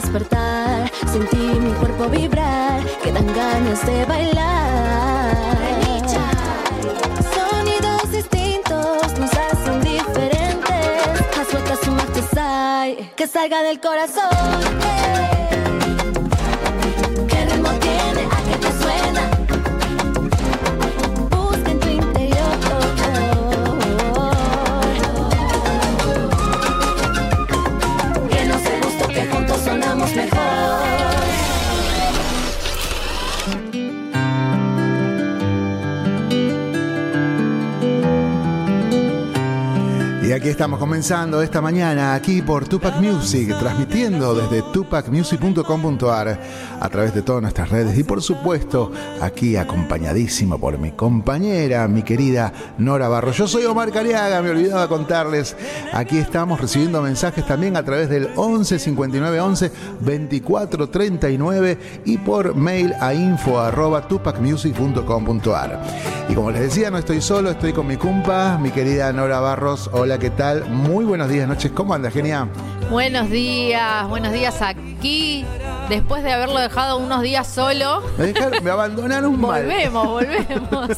despertar, sentí mi cuerpo vibrar, que dan ganas de bailar. Sonidos distintos nos hacen diferentes. Haz vueltas que salga del corazón. ¿Qué Y aquí estamos comenzando esta mañana aquí por Tupac Music, transmitiendo desde tupacmusic.com.ar a través de todas nuestras redes y por supuesto aquí acompañadísimo por mi compañera, mi querida Nora Barro. Yo soy Omar Cariaga, me olvidaba contarles, aquí estamos recibiendo mensajes también a través del 11 59 11 24 39 y por mail a info arroba tupacmusic.com.ar. Y como les decía, no estoy solo, estoy con mi cumpa, mi querida Nora Barros. Hola, ¿qué tal? Muy buenos días, noches. ¿Cómo anda, genia? Buenos días, buenos días aquí. Después de haberlo dejado unos días solo, Me, dejaron- me abandonaron mal. volvemos, volvemos.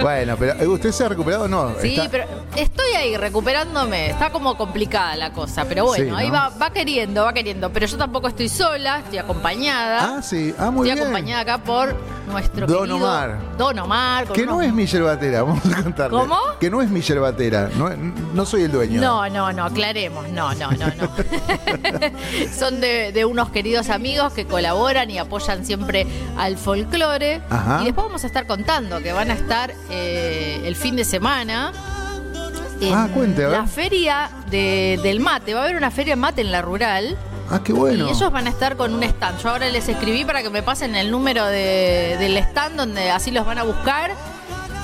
Bueno, pero ¿eh, ¿usted se ha recuperado o no? Sí, Está- pero estoy ahí recuperándome. Está como complicada la cosa, pero bueno, Sí, ¿no? ahí va, va queriendo, va queriendo. Pero yo tampoco estoy sola, estoy acompañada. Ah, sí. Ah, muy estoy bien. acompañada acá por nuestro Don querido Omar. Don Omar. Que no es mi yerbatera, vamos a contarle. ¿Cómo? Que no es mi yerbatera, no, no soy el dueño. No, no, no, aclaremos. No, no, no, no. Son de, de unos queridos amigos que colaboran y apoyan siempre al folclore. Ajá. Y después vamos a estar contando que van a estar eh, el fin de semana. En Ah, cuente, a ver. La feria de- del mate. Va a haber una feria mate en la rural. Ah, qué bueno. Y ellos van a estar con un stand. Yo ahora les escribí para que me pasen el número de- del stand donde así los van a buscar.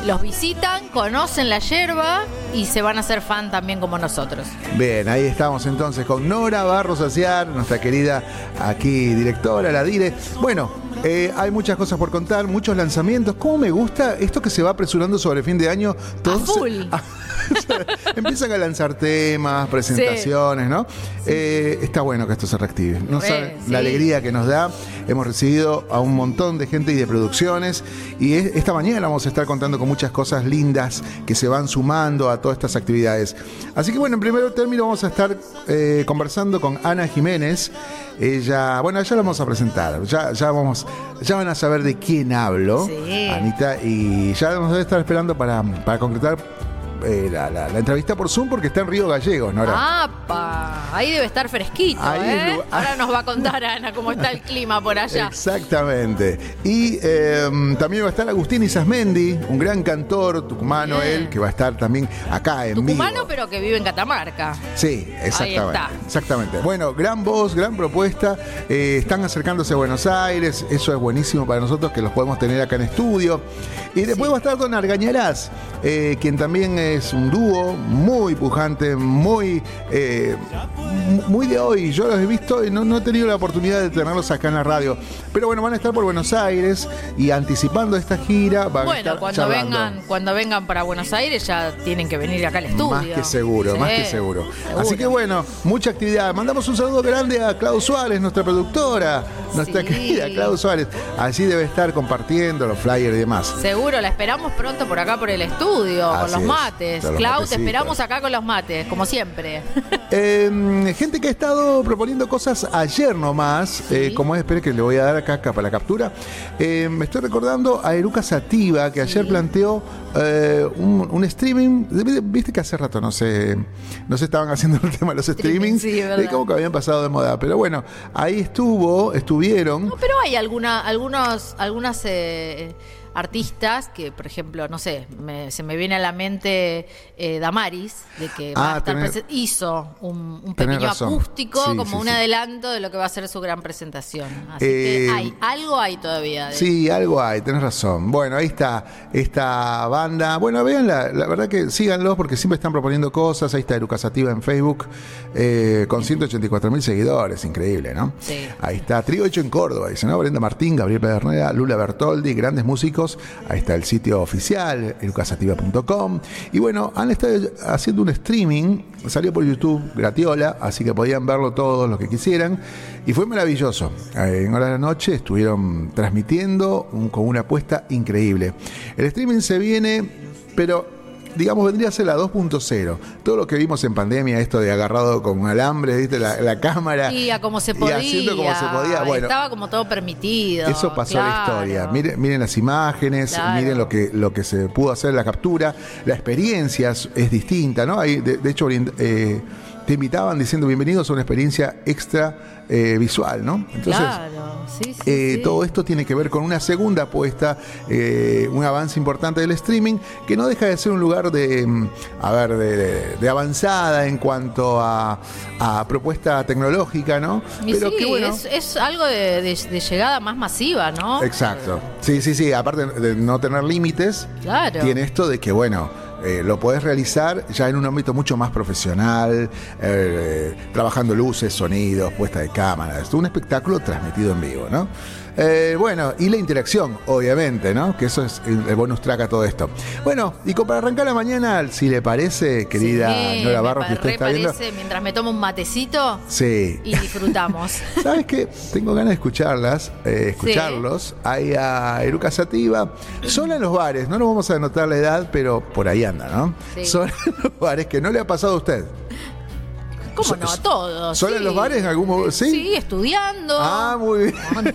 Los visitan, conocen la yerba y se van a hacer fan también como nosotros. Bien, ahí estamos entonces con Nora Barros Aciar, nuestra querida aquí directora, la dire. Bueno, eh, hay muchas cosas por contar, muchos lanzamientos. ¿Cómo me gusta esto que se va apresurando sobre fin de año? Todos se- full. empiezan a lanzar temas, presentaciones, ¿no? Eh, está bueno que esto se reactive. No Re, saben sí. la alegría que nos da. Hemos recibido a un montón de gente y de producciones. Y es- esta mañana vamos a estar contando con muchas cosas lindas que se van sumando a todas estas actividades. Así que bueno, en primer término vamos a estar eh, conversando con Ana Jiménez. Ella, bueno, ya la vamos a presentar. Ya, ya vamos, ya van a saber de quién hablo, Sí. Anita, y ya vamos a estar esperando para, para concretar eh, la, la- la entrevista por Zoom porque está en Río Gallegos, Nora. ¡Apa! Ahí debe estar fresquito, Ahí es ¿eh? Ahora nos va a contar Ana cómo está el clima por allá. Exactamente. Y eh, también va a estar Agustín Isasmendi, un gran cantor tucumano Bien. él, que va a estar también acá en Tucumano, vivo. pero que vive en Catamarca. Sí, exactamente. está. Exactamente. Bueno, gran voz, gran propuesta. Eh, están acercándose a Buenos Aires. Eso es buenísimo para nosotros que los podemos tener acá en estudio. Y después va a estar Don Argañarás, eh, quien también es un dúo muy pujante, muy, eh, mu- muy de hoy. Yo los he visto y no, no he tenido la oportunidad de tenerlos acá en la radio. Pero bueno, van a estar por Buenos Aires y anticipando esta gira van a Bueno, estar cuando charlando. vengan, cuando vengan para Buenos Aires ya tienen que venir acá al estudio. Más que seguro, Sí, más que seguro. seguro. Así que bueno, mucha actividad. Mandamos un saludo grande a Clau Suárez, nuestra productora, nuestra Sí. querida Clau Suárez. Allí debe estar compartiendo los flyers y demás. Seguro, la esperamos pronto por acá por el estudio, Así con los es, mates. Clau, te esperamos acá con los mates, como siempre. Eh, gente que ha estado proponiendo cosas ayer nomás, eh, como es, espere que le voy a dar acá, acá para la captura. Eh, me estoy recordando a Eruca Sativa, que ayer planteó eh, un, un streaming. Viste que hace rato no se, no se estaban haciendo el tema de los Streaming, streamings. sí. Eh, como que habían pasado de moda. Pero bueno, ahí estuvo, estuvieron. No, pero hay alguna, algunos, algunas eh, artistas que, por ejemplo, no sé, me- se me viene a la mente eh, Damaris, de que va Ah, a estar tenés- hizo un, pequeño razón. acústico Sí, como sí, un sí. adelanto de lo que va a ser su gran presentación. Así Eh, que hay, algo hay todavía. de- Sí, algo hay, tenés razón. Bueno, ahí está esta banda. Bueno, véanla, la verdad que síganlos porque siempre están proponiendo cosas. Ahí está Eruca Sativa en Facebook eh, con 184 mil seguidores, increíble, ¿no? Sí. Ahí está, trío hecho en Córdoba, dice, ¿no? Brenda Martín, Gabriel Pedernera, Lula Bertoldi, grandes músicos Ahí está el sitio oficial, erucasativa.com. Y bueno, han estado haciendo un streaming, salió por YouTube, gratiola, así que podían verlo todos los que quisieran. Y fue maravilloso. Eh, En horas de la noche estuvieron transmitiendo con una apuesta increíble. El streaming se viene, pero digamos, vendría a ser la 2.0. Todo lo que vimos en pandemia, esto de agarrado con alambre, ¿viste? La, la cámara. Y a como se y podía. haciendo como se podía. Bueno, Estaba como todo permitido. eso pasó a la historia. Miren, miren las imágenes, Claro. miren lo que, lo que se pudo hacer en la captura. La experiencia es, es distinta, ¿no? Hay, de, de hecho, eh, te invitaban diciendo bienvenidos a una experiencia extra eh, visual, ¿no? Entonces, claro, sí, sí, eh, sí. Todo esto tiene que ver con una segunda apuesta, eh, un avance importante del streaming, que no deja de ser un lugar de, mm, a ver, de, avanzada en cuanto a, a propuesta tecnológica, ¿no? Y Pero sí, bueno. es, es algo de, de- de llegada más masiva, ¿no? Exacto. Sí, sí, sí. Aparte de no tener límites, Claro. tiene esto de que, bueno, eh, lo podés realizar ya en un ámbito mucho más profesional, eh, trabajando luces, sonidos, puesta de cámara. Es un espectáculo transmitido en vivo, ¿no? Eh, bueno, y la interacción, obviamente, ¿no? Que eso es el, bonus track a todo esto. Bueno, y como para arrancar la mañana, si le parece, querida Sí, Nora Barros, que usted está viendo. parece, mientras me tomo un matecito Sí. y disfrutamos. ¿Sabes qué? Tengo ganas de escucharlas, eh, escucharlos. Ahí a Eruca Sativa. Sola en los bares, no nos vamos a anotar la edad, pero por ahí anda, ¿no? Sí. Sola en los bares, que no le ha pasado a usted. ¿Cómo So- no? A todos. ¿Sola en sí. los bares en algún momento? ¿Sí? Sí, estudiando. Ah, muy bien.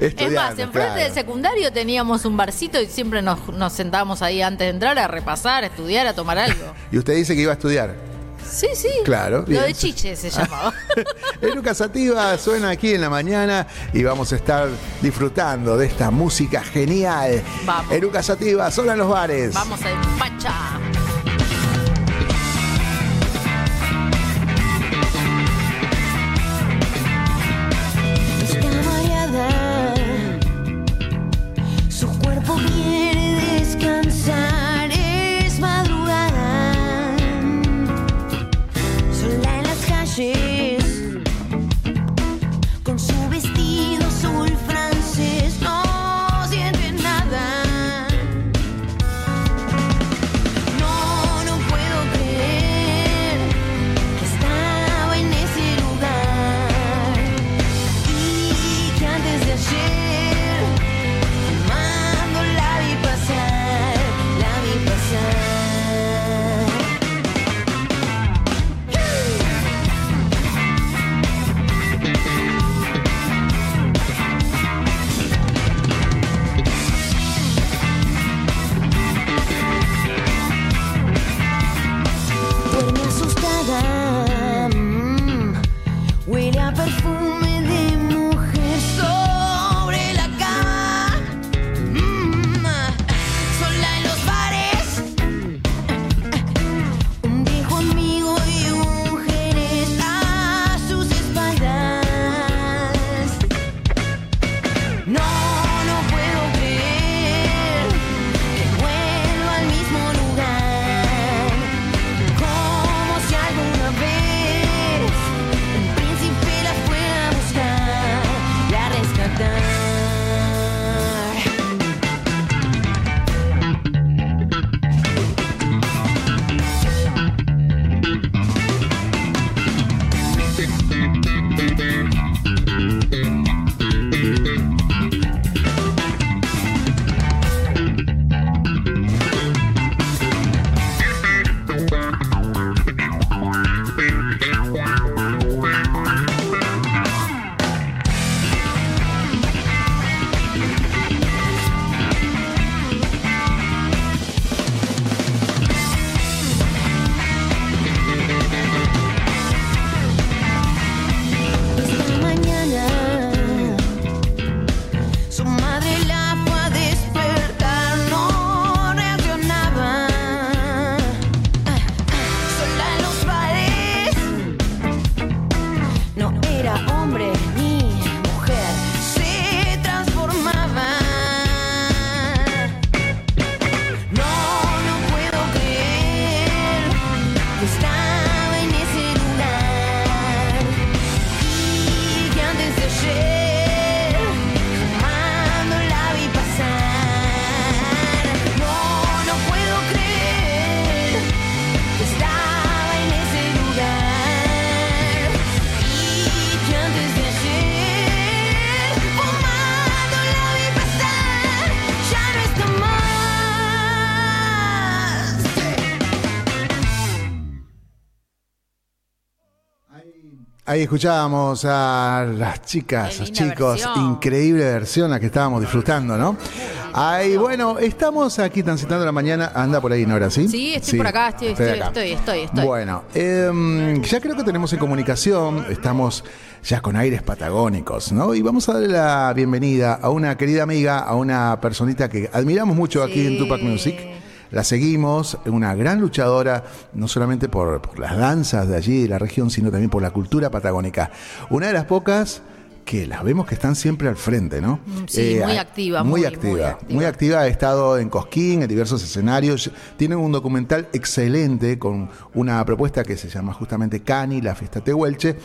Es más, enfrente claro. del secundario teníamos un barcito y siempre nos, nos sentábamos ahí antes de entrar a repasar, a estudiar, a tomar algo. Y usted dice que iba a estudiar. Sí, sí. Claro, bien. Lo de chiche se llamaba. Eruca Sativa suena aquí en la mañana y vamos a estar disfrutando de esta música genial. Vamos. Eruca Sativa, sola en los bares. Vamos a Pacha. Ahí escuchábamos a las chicas, los chicos, versión. increíble versión la que estábamos disfrutando, ¿no? Ahí, bueno, estamos aquí transitando la mañana, anda por ahí, Nora, ¿sí? Sí, estoy por acá, estoy, estoy, estoy, estoy, estoy. Bueno, em, ya creo que tenemos en comunicación, estamos ya con aires patagónicos, ¿no? Y vamos a darle la bienvenida a una querida amiga, a una personita que admiramos mucho aquí en. Tupac Music. La seguimos, una gran luchadora, no solamente por, por las danzas de allí, de la región, sino también por la cultura patagónica. Una de las pocas que las vemos que están siempre al frente, ¿no? Mm, sí, muy a- activa, Muy, muy, activa, muy muy activa. Ha estado en Cosquín, en diversos escenarios. Tienen un documental excelente con una propuesta que se llama justamente Cani, la fiesta Tehuelche.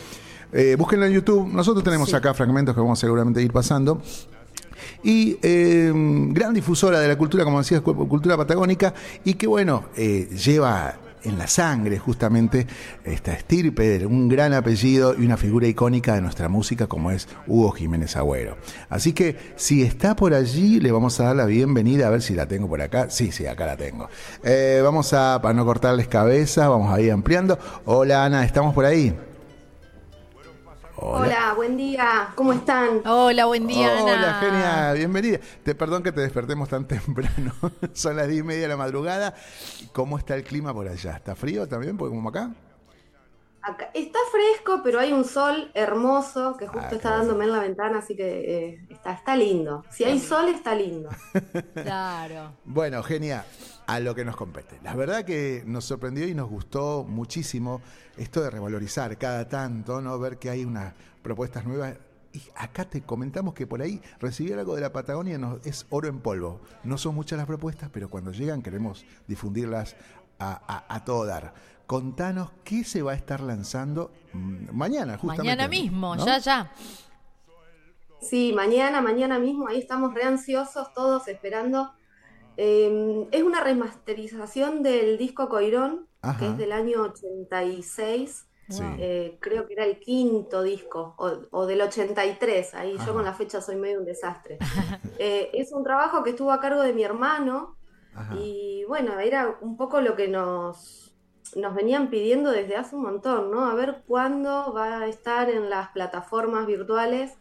Eh, búsquenla en YouTube. Nosotros tenemos Sí. acá fragmentos que vamos seguramente a ir pasando. Y eh, gran difusora de la cultura, como decías, cu- cultura patagónica, y que bueno, eh, lleva en la sangre justamente esta estirpe un gran apellido y una figura icónica de nuestra música como es Hugo Jiménez Agüero. Así que si está por allí, le vamos a dar la bienvenida, a ver si la tengo por acá. Sí, sí, acá la tengo. Eh, vamos a, para no cortarles cabeza, vamos a ir ampliando. Hola Ana, ¿estamos por ahí? Hola. buen día, ¿cómo están? Hola, buen día, Ana. Hola, genia, bienvenida. Te perdón que te despertemos tan temprano. Son las diez y media de la madrugada. ¿Cómo está el clima por allá? ¿Está frío también? Porque como acá. Acá- está fresco, pero hay un sol hermoso que justo Ah, está dándome en la ventana, así que eh, está, está lindo. Si hay sol, está lindo. Claro. Bueno, genia, a lo que nos compete. La verdad que nos sorprendió y nos gustó muchísimo esto de revalorizar cada tanto, ¿no? Ver que hay unas propuestas nuevas. Y acá te comentamos que por ahí recibir algo de la Patagonia nos- es oro en polvo. No son muchas las propuestas, pero cuando llegan queremos difundirlas a, a- a todo dar. Contanos qué se va a estar lanzando mm, mañana, justamente. Mañana mismo, ¿no? ya, ya. Sí, mañana, mañana mismo, ahí estamos re ansiosos, todos esperando. Eh, es una remasterización del disco Coirón, Ajá. que es del año 86. Sí. Eh, creo que era el quinto disco, o, o del 83, ahí Ajá. yo con la fecha soy medio un desastre. Eh, es un trabajo que estuvo a cargo de mi hermano Ajá. y bueno, era un poco lo que nos, nos venían pidiendo desde hace un montón, ¿no? A ver cuándo va a estar en las plataformas virtuales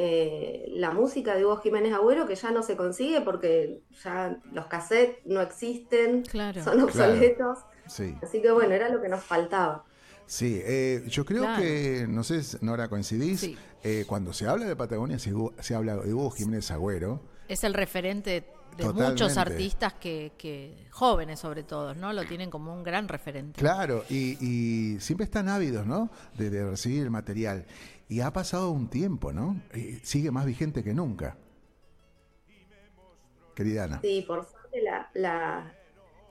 eh, la música de Hugo Jiménez Agüero, que ya no se consigue porque ya los cassettes no existen, Claro. son obsoletos. Sí. Así que bueno, era lo que nos faltaba. Sí, eh, yo creo Claro. que, no sé, si Nora, coincidís, Sí. eh, cuando se habla de Patagonia se, habla de Hugo Jiménez Agüero, Es el referente de Totalmente. muchos artistas que, que, jóvenes sobre todo, ¿no? Lo tienen como un gran referente. claro, y, y siempre están ávidos, ¿no?, de, de recibir el material. Y ha pasado un tiempo, ¿no? Y sigue más vigente que nunca. Querida Ana. Sí, por suerte la, la-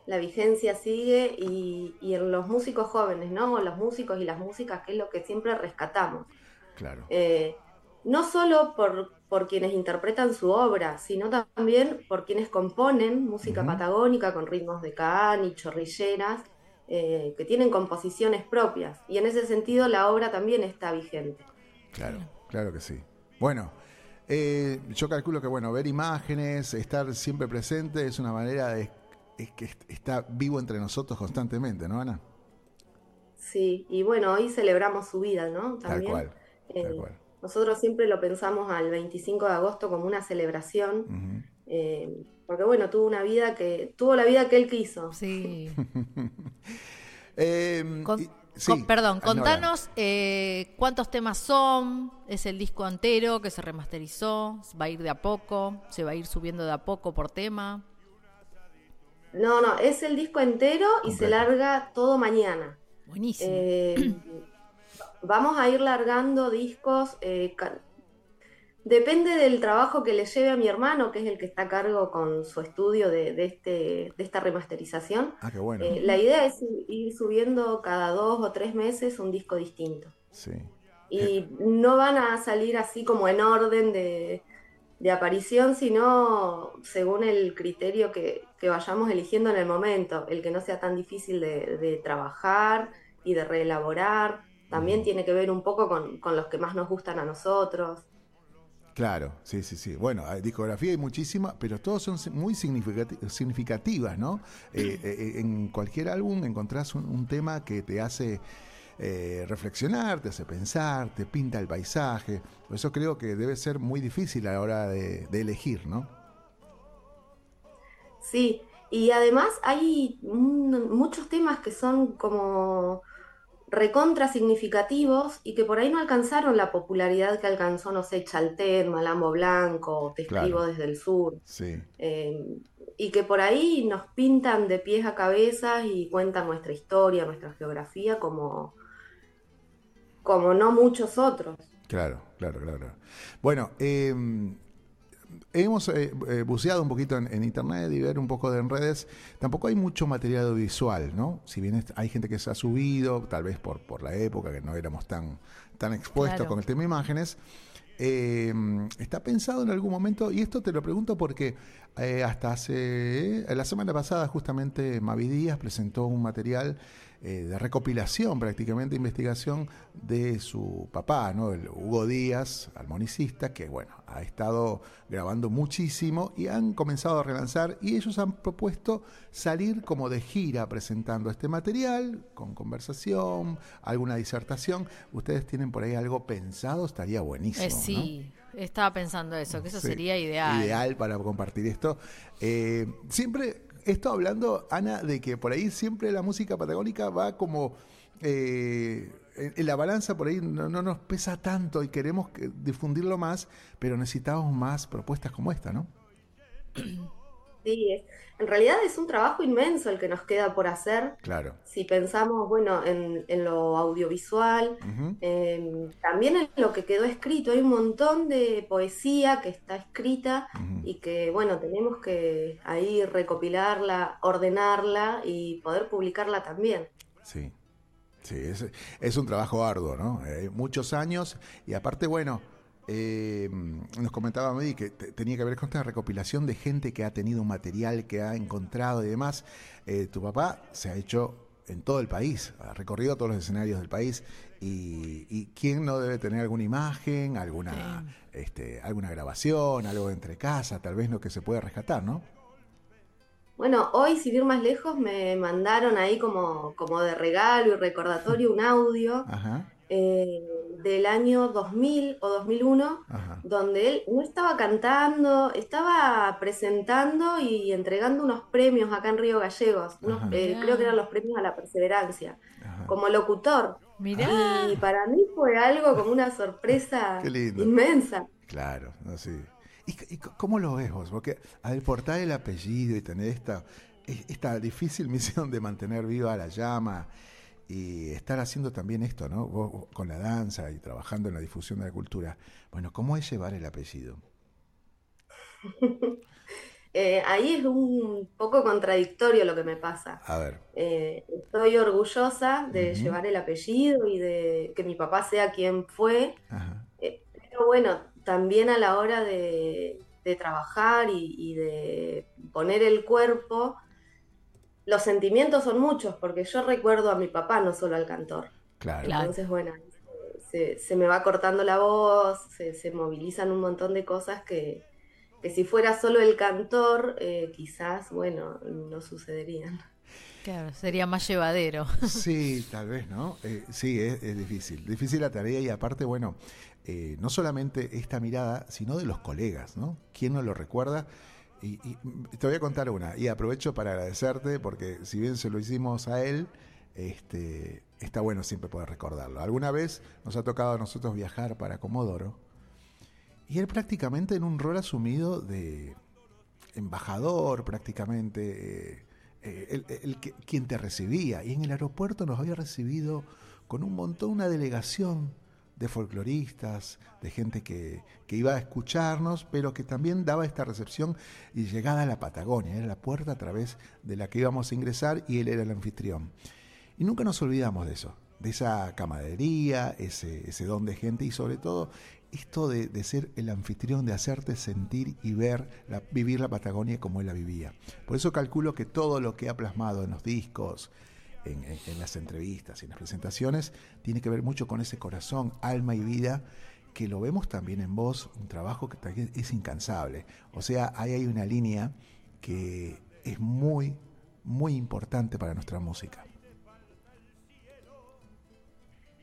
la vigencia sigue y, y en los músicos jóvenes, ¿no? Los músicos y las músicas, que es lo que siempre rescatamos. Claro. Eh, no solo por, por quienes interpretan su obra, sino también por quienes componen música patagónica con ritmos de cani, chorrilleras, eh, que tienen composiciones propias. Y en ese sentido la obra también está vigente. Claro, claro que sí. Bueno, eh, yo calculo que bueno, ver imágenes, estar siempre presente es una manera de es que est- está vivo entre nosotros constantemente, ¿no, Ana? Sí, y bueno, hoy celebramos su vida, ¿no? Tal También. cual, tal Eh, cual. Nosotros siempre lo pensamos al 25 de agosto como una celebración, eh, porque bueno, tuvo una vida que, tuvo la vida que él quiso. Sí. Eh, Con- y- sí, con- perdón, contanos eh, cuántos temas son, es el disco entero que se remasterizó, va a ir de a poco, se va a ir subiendo de a poco por tema. No, no, es el disco entero y se larga todo mañana. Buenísimo. Eh, vamos a ir largando discos. eh, depende del trabajo que le lleve a mi hermano, que es el que está a cargo con su estudio de, de este, de esta remasterización. Ah, qué bueno. Eh, la idea es ir subiendo cada dos o tres meses un disco distinto. sí. Y no van a salir así como en orden de, de aparición, sino según el criterio que, que vayamos eligiendo en el momento, el que no sea tan difícil de, de trabajar y de reelaborar. También tiene que ver un poco con, con los que más nos gustan a nosotros. Claro, sí, sí, sí. Bueno, discografía hay muchísima, pero todos son muy significati- significativas, ¿no? Eh, eh, en cualquier álbum encontrás un, un tema que te hace eh, reflexionar, te hace pensar, te pinta el paisaje. Por eso creo que debe ser muy difícil a la hora de, de elegir, ¿no? Sí, y además hay muchos temas que son como recontra significativos y que por ahí no alcanzaron la popularidad que alcanzó, no sé, Chaltén, Malambo Blanco, Te Claro. desde el sur, Sí, eh, y que por ahí nos pintan de pies a cabeza y cuentan nuestra historia, nuestra geografía como, como no muchos otros. claro, claro, claro. Bueno, eh, hemos eh, eh, buceado un poquito en, en internet y ver un poco de en redes. Tampoco hay mucho material audiovisual, ¿no? Si bien hay gente que se ha subido, tal vez por, por la época que no éramos tan, tan expuestos Claro. con el tema imágenes. eh, está pensado en algún momento, y esto te lo pregunto porque eh, hasta hace, eh, la semana pasada justamente Mavi Díaz presentó un material eh, de recopilación, prácticamente investigación de su papá, ¿no? el Hugo Díaz, armonicista, que bueno, ha estado grabando muchísimo y han comenzado a relanzar y ellos han propuesto salir como de gira presentando este material, con conversación, alguna disertación. ¿Ustedes tienen por ahí algo pensado? Estaría buenísimo. Eh, ¿no? sí, estaba pensando eso, que eso Sí, sería ideal. Ideal para compartir esto. Eh, siempre, esto hablando, Ana, de que por ahí siempre la música patagónica va como... eh, la balanza por ahí no, no nos pesa tanto y queremos que- difundirlo más, pero necesitamos más propuestas como esta, ¿no? Sí, es- en realidad es un trabajo inmenso el que nos queda por hacer. Claro. Si pensamos, bueno, en, en lo audiovisual, eh, también en lo que quedó escrito, hay un montón de poesía que está escrita y que, bueno, tenemos que ahí recopilarla, ordenarla y poder publicarla también. Sí, sí, es, es un trabajo arduo, ¿no? Eh, muchos años y aparte, bueno, eh, nos comentaba Medi que te- tenía que ver con esta recopilación de gente que ha tenido un material que ha encontrado y demás. Eh, tu papá se ha hecho en todo el país, ha recorrido todos los escenarios del país y, y quién no debe tener alguna imagen, alguna, este, alguna grabación, algo de entre casa, tal vez lo que se puede rescatar, ¿no? Bueno, hoy, sin ir más lejos, me mandaron ahí como, como de regalo y recordatorio un audio Ajá, eh, del año 2000 o 2001, ajá. donde él no estaba cantando, estaba presentando y entregando unos premios acá en Río Gallegos, unos, eh, creo que eran los premios a la perseverancia, ajá. como locutor. Mirá. Y para mí fue algo como una sorpresa Qué lindo. inmensa. Claro, no sé. ¿Y, y cómo lo ves vos? Porque al portar el apellido y tener esta, e- esta difícil misión de mantener viva la llama y estar haciendo también esto, ¿no? Vos, vos con la danza y trabajando en la difusión de la cultura. Bueno, ¿cómo es llevar el apellido? Eh, ahí es un poco contradictorio lo que me pasa. A ver. Eh, estoy orgullosa de llevar el apellido y de que mi papá sea quien fue, Ajá. eh, pero bueno, también a la hora de, de trabajar y, y de poner el cuerpo, los sentimientos son muchos, porque yo recuerdo a mi papá, no solo al cantor. Claro. Entonces, bueno, se, se me va cortando la voz, se, se movilizan un montón de cosas que, que si fuera solo el cantor, eh, quizás, bueno, no sucederían. Claro, sería más llevadero. Sí, tal vez, ¿no? Eh, sí, es, es difícil. Difícil la tarea y aparte, bueno, eh, no solamente esta mirada, sino de los colegas, ¿no? ¿Quién no lo recuerda? Y, y, te voy a contar una y aprovecho para agradecerte porque si bien se lo hicimos a él, este, está bueno siempre poder recordarlo. Alguna vez nos ha tocado a nosotros viajar para Comodoro y él prácticamente en un rol asumido de embajador prácticamente, eh, eh, el, el quien te recibía. Y en el aeropuerto nos había recibido con un montón, una delegación de folcloristas, de gente que, que iba a escucharnos, pero que también daba esta recepción y llegada a la Patagonia. Era la puerta a través de la que íbamos a ingresar y él era el anfitrión. Y nunca nos olvidamos de eso, de esa camaradería, ese, ese don de gente y sobre todo esto de, de ser el anfitrión, de hacerte sentir y ver, vivir la Patagonia como él la vivía. Por eso calculo que todo lo que ha plasmado en los discos, en, en- en las entrevistas y en las presentaciones, tiene que ver mucho con ese corazón, alma y vida que lo vemos también en vos, un trabajo que también es incansable. O sea, ahí hay una línea que es muy, muy importante para nuestra música.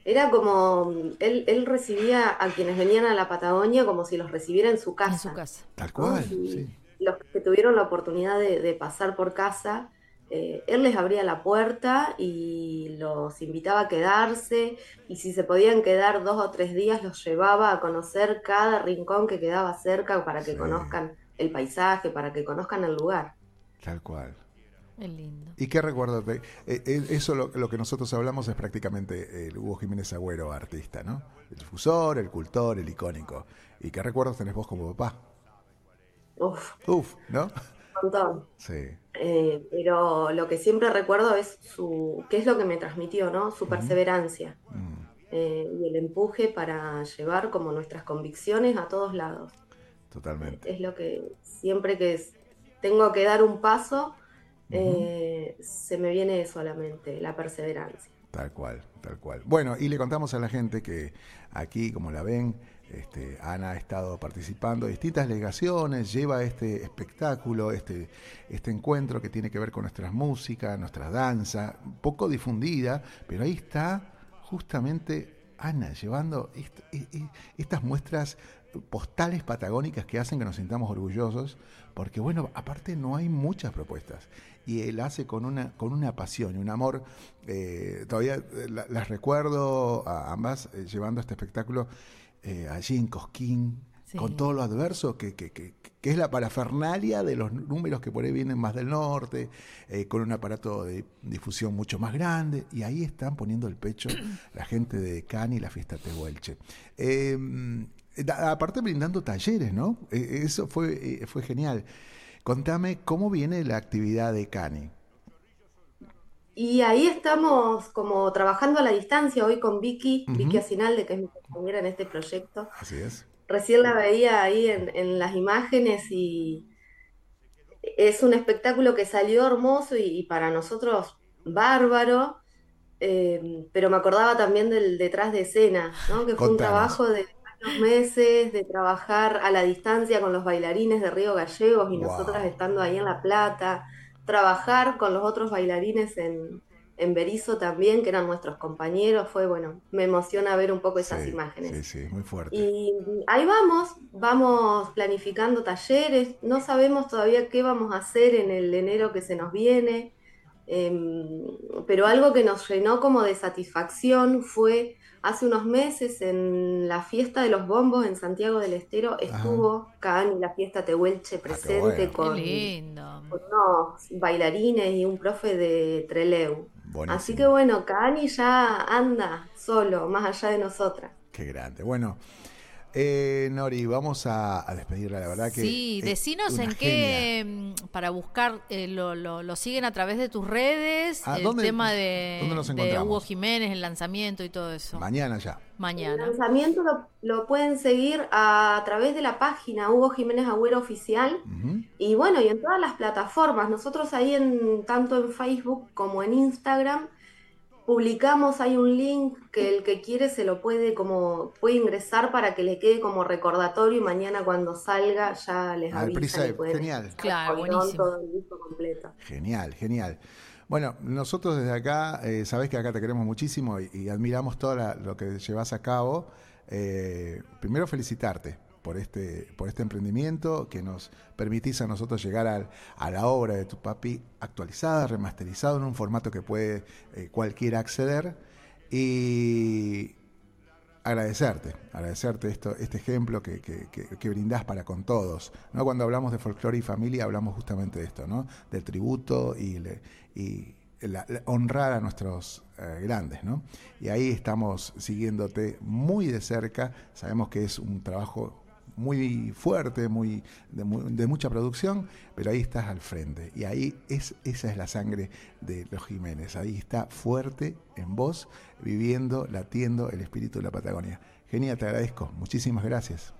Era como, él, él recibía a quienes venían a la Patagonia como si los recibiera en su casa. En su casa. Tal cual, sí. Los que tuvieron la oportunidad de, de pasar por casa, eh, él les abría la puerta y los invitaba a quedarse y si se podían quedar dos o tres días los llevaba a conocer cada rincón que quedaba cerca para que Sí. conozcan el paisaje, para que conozcan el lugar. Tal cual. Es lindo. ¿Y qué recuerdos? de- eh, eh, eso lo, lo que nosotros hablamos es prácticamente el Hugo Jiménez Agüero, artista, ¿no? El difusor, el cultor, el icónico. ¿Y qué recuerdos tenés vos como papá? Uf, Uf, ¿no? un montón. Sí. Eh, pero lo que siempre recuerdo es su, qué es lo que me transmitió, ¿no? Su perseverancia Mm, eh, y el empuje para llevar como nuestras convicciones a todos lados. totalmente. Es lo que siempre que es- tengo que dar un paso, eh, se me viene eso a la mente, la perseverancia. Tal cual, tal cual. Bueno, y le contamos a la gente que aquí, como la ven, este, Ana ha estado participando de distintas delegaciones, lleva este espectáculo, este, este encuentro que tiene que ver con nuestras músicas, nuestra danza, poco difundida, pero ahí está justamente Ana llevando e- e- estas muestras postales patagónicas que hacen que nos sintamos orgullosos, porque bueno, aparte no hay muchas propuestas y él hace con una con una pasión y un amor. eh, todavía eh, la- las recuerdo a ambas eh, llevando este espectáculo eh, allí en Cosquín, Sí. con todo lo adverso que, que- que- que es la parafernalia de los números que por ahí vienen más del norte, eh, con un aparato de difusión mucho más grande, y ahí están poniendo el pecho la gente de Cani y la fiesta Tehuelche. Eh, da- aparte brindando talleres, ¿no? Eh, eso fue, eh, fue genial. Contame cómo viene la actividad de Cani. Y ahí estamos como trabajando a la distancia hoy con Vicky, Ujú. Vicky Asinalde, que es mi compañera en este proyecto. Así es. Recién la veía ahí en, en las imágenes y es un espectáculo que salió hermoso y, y para nosotros bárbaro, eh, pero me acordaba también del detrás de escena, ¿no? Que fue un trabajo de varios meses, de trabajar a la distancia con los bailarines de Río Gallegos y Wow. nosotras estando ahí en La Plata, trabajar con los otros bailarines en, en Berizo también, que eran nuestros compañeros, fue bueno, me emociona ver un poco esas Sí, imágenes. Sí, sí, muy fuerte. Y ahí vamos, vamos planificando talleres, no sabemos todavía qué vamos a hacer en el enero que se nos viene, em, pero algo que nos llenó como de satisfacción fue hace unos meses en la fiesta de los bombos en Santiago del Estero, estuvo Caani, la fiesta Tehuelche presente bueno. Qué con, lindo. con unos bailarines y un profe de Treleu. Buenísimo. Así que bueno, Caani ya anda solo, más allá de nosotras. Qué grande. Bueno, eh, Nori, vamos a, a despedirla, la verdad que. Sí, decinos en genia. qué, mm, para buscar, eh, lo, lo, lo siguen a través de tus redes, Ah, el ¿dónde- tema de, dónde nos de encontramos? Hugo Jiménez, el lanzamiento y todo eso. Mañana ya. El Mañana. lanzamiento lo, lo pueden seguir a, través de la página Hugo Jiménez Agüero Oficial y bueno, y en todas las plataformas. Nosotros ahí en tanto en Facebook como en Instagram publicamos hay un link que el que quiere se lo puede como puede ingresar para que le quede como recordatorio y mañana cuando salga ya les pueden genial. Claro, buenísimo. todo el disco completo. Genial, genial. Bueno, nosotros desde acá, eh, sabés que acá te queremos muchísimo y, y admiramos todo la- lo que llevas a cabo. Eh, primero felicitarte por este, por este emprendimiento que nos permitís a nosotros llegar al- a la obra de tu papi actualizada, remasterizada en un formato que puede eh, cualquiera acceder. Y agradecerte, agradecerte esto, este ejemplo que, que, que, que brindás para con todos. ¿no? Cuando hablamos de folclore y familia, hablamos justamente de esto, ¿no? del tributo y, y la- honrar a nuestros eh, grandes. ¿no? Y ahí estamos siguiéndote muy de cerca, sabemos que es un trabajo muy fuerte, muy de, mu- de mucha producción, pero ahí estás al frente. Y ahí es, esa es la sangre de los Jiménez. Ahí está fuerte en vos, viviendo, latiendo el espíritu de la Patagonia. Genia, te agradezco. Muchísimas gracias.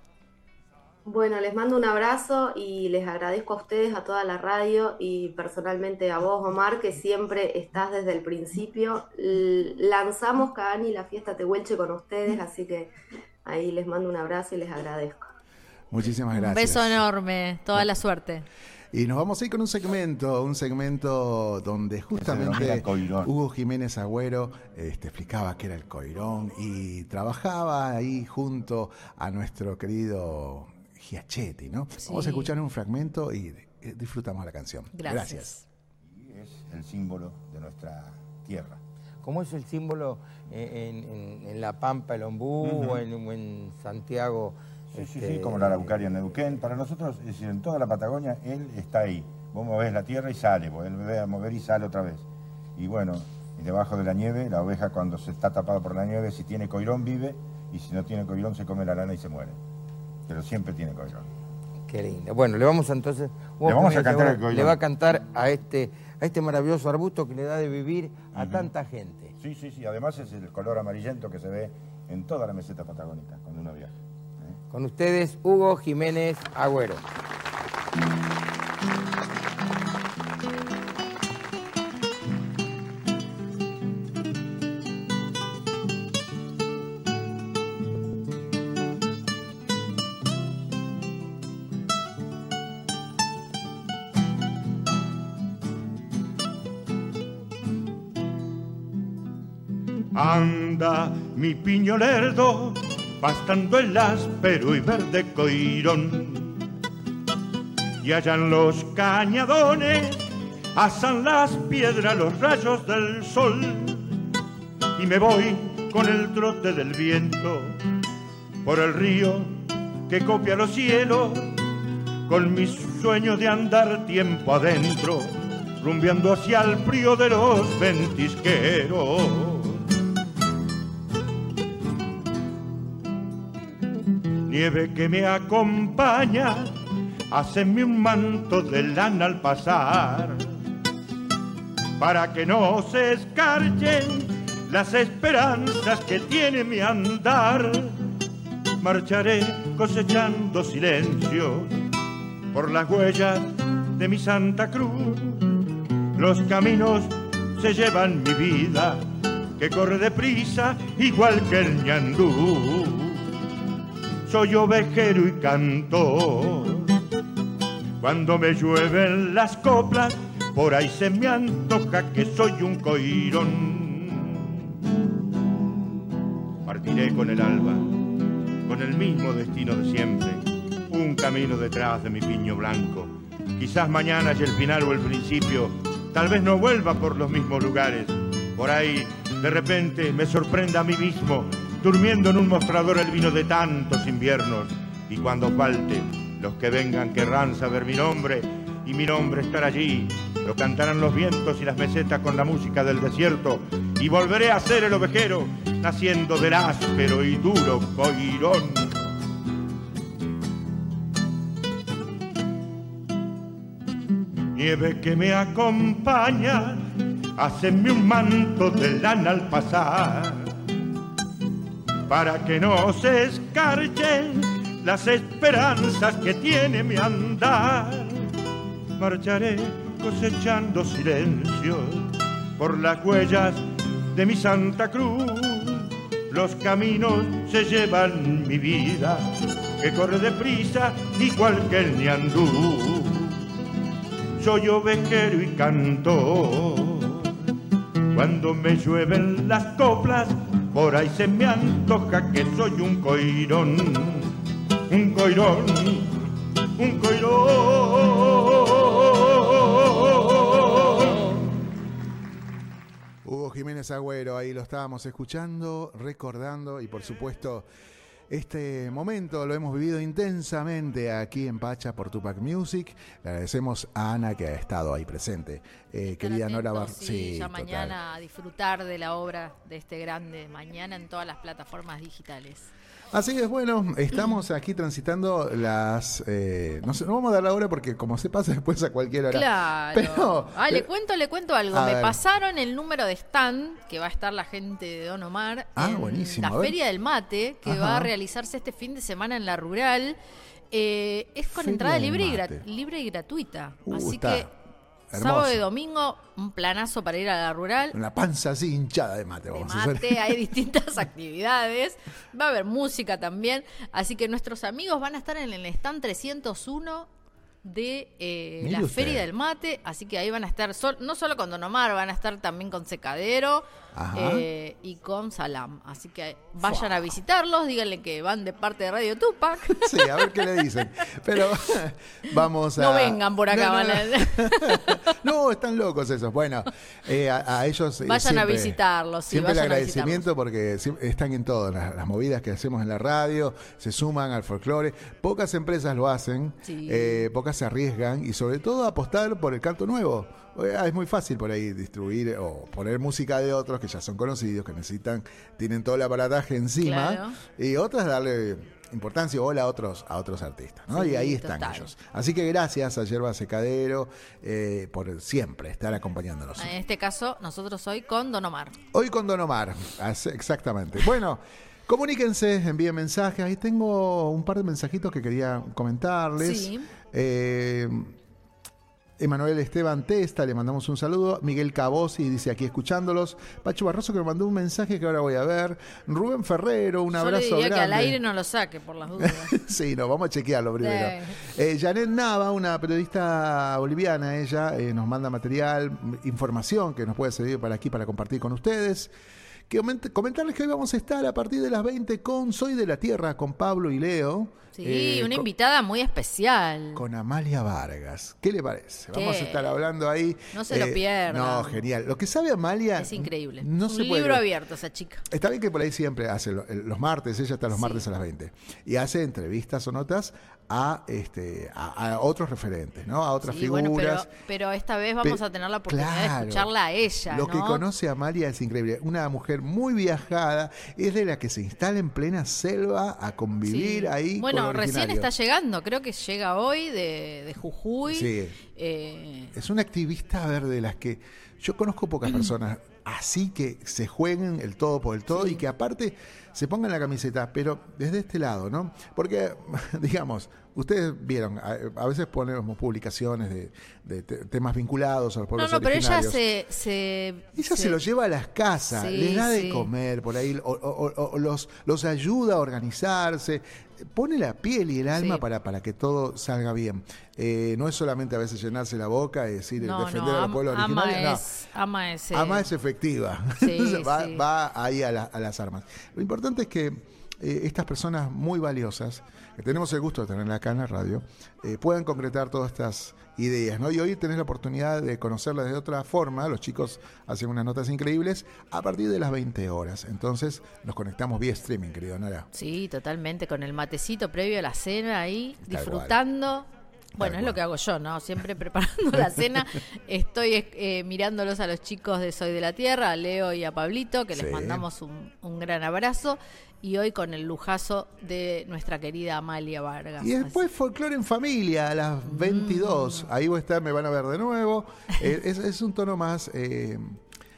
Bueno, les mando un abrazo y les agradezco a ustedes, a toda la radio y personalmente a vos, Omar, que siempre estás desde el principio. Lanzamos Caani la fiesta Tehuelche con ustedes, así que ahí les mando un abrazo y les agradezco. Muchísimas Un gracias. beso enorme, toda la suerte. Y nos vamos a ir con un segmento, un segmento donde justamente. Hugo Jiménez Agüero este, explicaba qué era el coirón y trabajaba ahí junto a nuestro querido Giachetti, ¿no? Sí. Vamos a escuchar un fragmento y eh, disfrutamos la canción. Gracias. Y es el símbolo de nuestra tierra. ¿Cómo es el símbolo en, en- en La Pampa, el Ombú, o, en, o en Santiago? Sí, sí, este, sí, como la Araucaria en Neuquén. Para nosotros, es decir, en toda la Patagonia, él está ahí. Vos movés la tierra y sale, vos él ve a mover y sale otra vez. Y bueno, y debajo de la nieve, la oveja cuando se está tapada por la nieve, si tiene coirón vive, y si no tiene coirón se come la lana y se muere. Pero siempre tiene coirón. Qué lindo. Bueno, le vamos a, entonces. Le vamos a cantar el coirón. Le va a cantar a este, a este maravilloso arbusto que le da de vivir a tanta gente. Sí, sí, sí. Además es el color amarillento que se ve en toda la meseta patagónica cuando uno viaja. Con ustedes, Hugo Jiménez Agüero. Anda mi piño lerdo, pastando el áspero y verde coirón. Y allá en los cañadones asan las piedras los rayos del sol. Y me voy con el trote del viento por el río que copia los cielos, con mis sueños de andar tiempo adentro, rumbeando hacia el frío de los ventisqueros. Nieve que me acompaña, haceme un manto de lana al pasar, para que no se escarchen las esperanzas que tiene mi andar. Marcharé cosechando silencio por las huellas de mi Santa Cruz. Los caminos se llevan mi vida, que corre deprisa igual que el ñandú soy ovejero y cantor. Cuando me llueven las coplas, por ahí se me antoja que soy un coirón. Partiré con el alba, con el mismo destino de siempre, un camino detrás de mi piño blanco. Quizás mañana y el final o el principio, tal vez no vuelva por los mismos lugares. Por ahí, de repente, me sorprenda a mí mismo, durmiendo en un mostrador el vino de tantos inviernos. Y cuando falte, los que vengan querrán saber mi nombre, y mi nombre estará allí. Lo cantarán los vientos y las mesetas con la música del desierto, y volveré a ser el ovejero, naciendo del áspero y duro coirón. nieve que me acompaña, haceme un manto de lana al pasar, para que no se escarchen las esperanzas que tiene mi andar. Marcharé cosechando silencio por las huellas de mi Santa Cruz. Los caminos se llevan mi vida, que corre deprisa igual que el ñandú soy ovejero y canto. Cuando me llueven las coplas, por ahí se me antoja que soy un coirón, un coirón, un coirón. Hugo Jiménez Agüero, ahí lo estábamos escuchando, recordando y por supuesto este momento lo hemos vivido intensamente aquí en Pacha por Tupac Music. Le agradecemos a Ana que ha estado ahí presente. Eh, querida Nora Bar sí, ya total. mañana a disfrutar de la obra de este grande, mañana en todas las plataformas digitales. Así es, bueno, estamos aquí transitando las... eh, no sé, no vamos a dar la hora porque como se pasa después a cualquier hora. Claro. Pero, ah, le pero- cuento, le cuento algo. Me ver. pasaron el número de stand que va a estar la gente de Don Omar Ah, en buenísimo, la. Feria del Mate, que Ajá. va a realizarse este fin de semana en la rural. Eh, es con Feria entrada libre y, libre y gratuita. Uh, Así está que hermoso. sábado y domingo, un planazo para ir a la rural. Una panza así hinchada de mate de vamos a hacer. hay distintas actividades, va a haber música también, así que nuestros amigos van a estar en el stand 301 de eh, la usted. Feria del Mate, así que ahí van a estar, sol- no solo con Don Omar, van a estar también con Secadero. Eh, y con Salam. Así que vayan a visitarlos, díganle que van de parte de Radio Tupac. Sí, a ver qué le dicen. Pero vamos a. No vengan por acá, No, no, a- No, están locos esos. Bueno, eh, a, a ellos. eh, Vayan a siempre- visitarlos, sí, siempre el a agradecimiento porque están en todas las, las movidas que hacemos en la radio, se suman al folclore. Pocas empresas lo hacen, Sí. eh, pocas se arriesgan y sobre todo apostar por el canto nuevo. Eh, Es muy fácil por ahí distribuir o poner música de otros que ya son conocidos, que necesitan, tienen todo el aparataje encima, Claro. y otras darle importancia o a otros, a otros artistas, ¿no? Sí, y ahí están total. ellos. Así que gracias a Yerba Secadero eh, por siempre estar acompañándonos. En este caso, nosotros hoy con Don Omar. Hoy con Don Omar, exactamente. Bueno, comuníquense, envíen mensajes. Ahí tengo un par de mensajitos que quería comentarles. Sí. Eh, Emanuel Esteban Testa, le mandamos un saludo. Miguel Cabosi dice aquí escuchándolos. Pacho Barroso que me mandó un mensaje que ahora voy a ver. Rubén Ferrero, un Yo abrazo le diría grande. que al aire no lo saque, por las dudas. sí, no, vamos a chequearlo primero. Eh, Janet Nava, una periodista boliviana, ella eh, nos manda material, información que nos puede servir para aquí, para compartir con ustedes. Que coment- comentarles que hoy vamos a estar a partir de las 20 con Soy de la Tierra, con Pablo y Leo. Sí, Eh, una con- invitada muy especial. con Amalia Vargas. ¿Qué le parece? ¿Qué? Vamos a estar hablando ahí. eh, No se lo pierdan. No, genial. Lo que sabe Amalia. Es increíble. No se un puede libro abierto esa chica. Está bien que por ahí siempre hace los martes, ella está los Sí. martes a las 20. Y hace entrevistas o notas a este a, a otros referentes, ¿no? A otras Sí, figuras. bueno, pero, pero esta vez vamos Pe- a tener la oportunidad Claro. de escucharla a ella. Lo ¿no? que conoce a Amalia es increíble. Una mujer muy viajada, es de la que se instala en plena selva a convivir Sí. ahí. Bueno, recién está llegando, creo que llega hoy de, de Jujuy. Sí. Eh, Es una activista, a ver, de las que yo conozco pocas personas así que se jueguen el todo por el todo y que aparte se pongan la camiseta, pero desde este lado, ¿no? Porque, digamos, ustedes vieron, a, a veces ponemos publicaciones de, de te- temas vinculados a los no, pueblos no, pero ella se, se, Ella se, lo lleva a las casas, Sí, les da de comer por ahí, o, o- o- los, los ayuda a organizarse, pone la piel y el alma Sí. para, para que todo salga bien. Eh, no es solamente a veces llenarse la boca y decir No, defender no, a los pueblos ama originarios. no. es, ama es, eh, Ama es efectiva. Sí, Entonces va, sí. va ahí a, la- a las armas. Lo importante es que eh, estas personas muy valiosas, que tenemos el gusto de tener acá en la radio, eh, puedan concretar todas estas ideas. ¿no? Y hoy tenés la oportunidad de conocerlas de otra forma. Los chicos hacen unas notas increíbles a partir de las 20 horas. Entonces nos conectamos vía streaming, querido Nora. Sí, totalmente, con el matecito previo a la cena ahí, Tal disfrutando. Bueno, es lo que hago yo, ¿no? Siempre preparando la cena. Estoy eh, mirándolos a los chicos de Soy de la Tierra, a Leo y a Pablito, que Sí. les mandamos un, un gran abrazo. Y hoy con el lujazo de nuestra querida Amalia Vargas. Y después folclore en familia a las 22. Ahí voy a estar, me van a ver de nuevo. Eh, es, es un tono más... eh,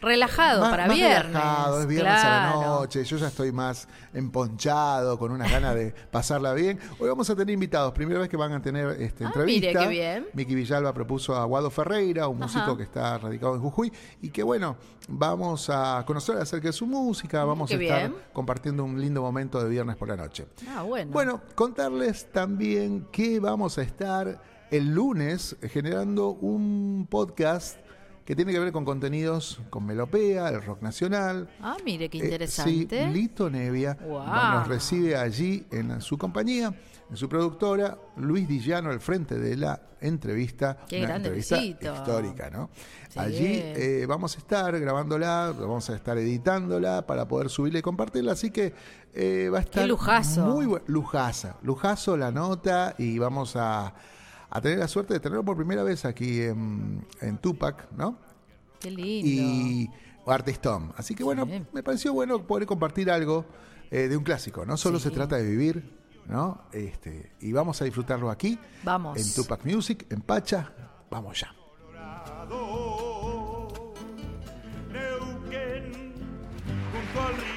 Relajado más- para más viernes. relajado, es viernes a la noche, yo ya estoy más emponchado, con unas ganas de pasarla bien. Hoy vamos a tener invitados, primera vez que van a tener este, Ah, entrevista. mire, qué bien. Miki Villalba propuso a Guado Ferreira, un Ajá. músico que está radicado en Jujuy, y que bueno, vamos a conocer acerca de su música, vamos qué a estar bien. compartiendo un lindo momento de viernes por la noche. Ah, bueno. Bueno, contarles también que vamos a estar el lunes generando un podcast que tiene que ver con contenidos con Melopea, el rock nacional. Ah, mire, qué Eh, interesante. sí, Lito Nevia va- nos recibe allí en su compañía, en su productora, Luis Dillano al frente de la entrevista. Qué una entrevista Luisito. histórica, ¿no? Sí. Allí eh, vamos a estar grabándola, vamos a estar editándola para poder subirla y compartirla, así que eh, va a estar lujazo. muy bu- lujaza, lujazo la nota y vamos a, a tener la suerte de tenerlo por primera vez aquí en, en Tupac, ¿no? Qué lindo. y Artistón. Así que bueno, Sí. me pareció bueno poder compartir algo eh, de un clásico. No solo se trata de vivir, ¿no? Este, y vamos a disfrutarlo aquí, Vamos. en Tupac Music, en Pacha. Vamos ya. Neuquén, junto al río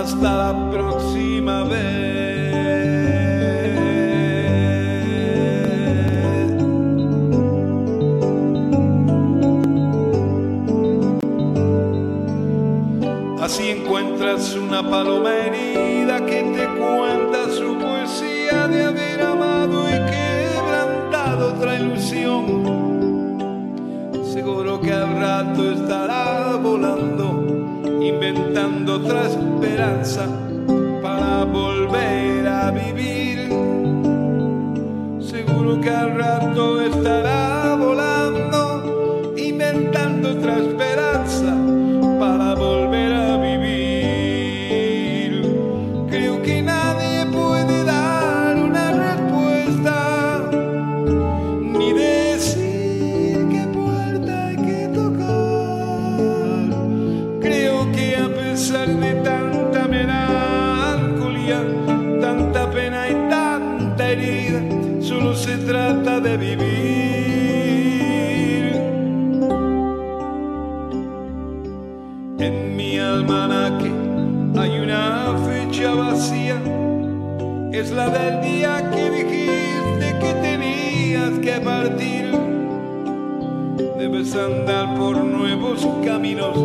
hasta la próxima vez. Así encuentras una paloma herida que te cuenta su poesía de haber amado y quebrantado otra ilusión. Seguro que al rato estará volando, otra esperanza para volver a vivir. Seguro que al rato estará del día que dijiste que tenías que partir. Debes andar por nuevos caminos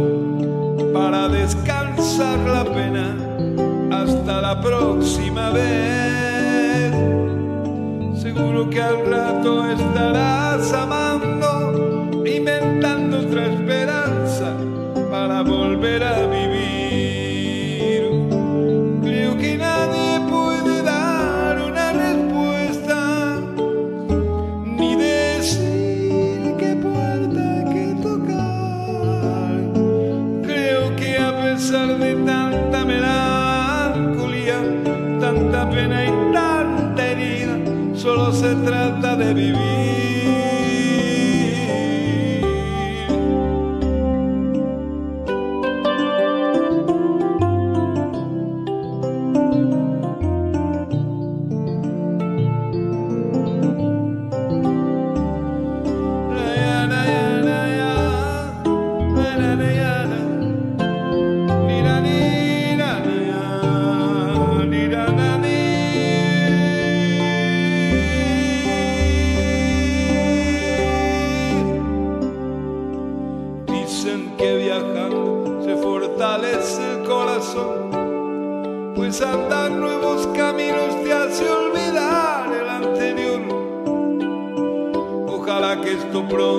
para descansar la pena hasta la próxima vez. Seguro que al rato estarás amando,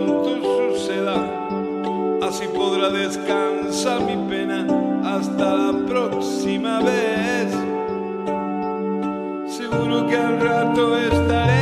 pronto suceda, así podrá descansar mi pena hasta la próxima vez. Seguro que al rato estaré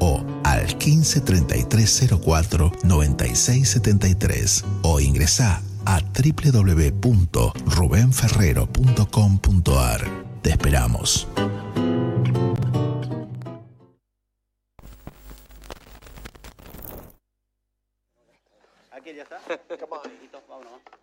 o al 15 33 04 96 73 o ingresa a www.rubenferrero.com.ar. Te esperamos. Aquí ya está.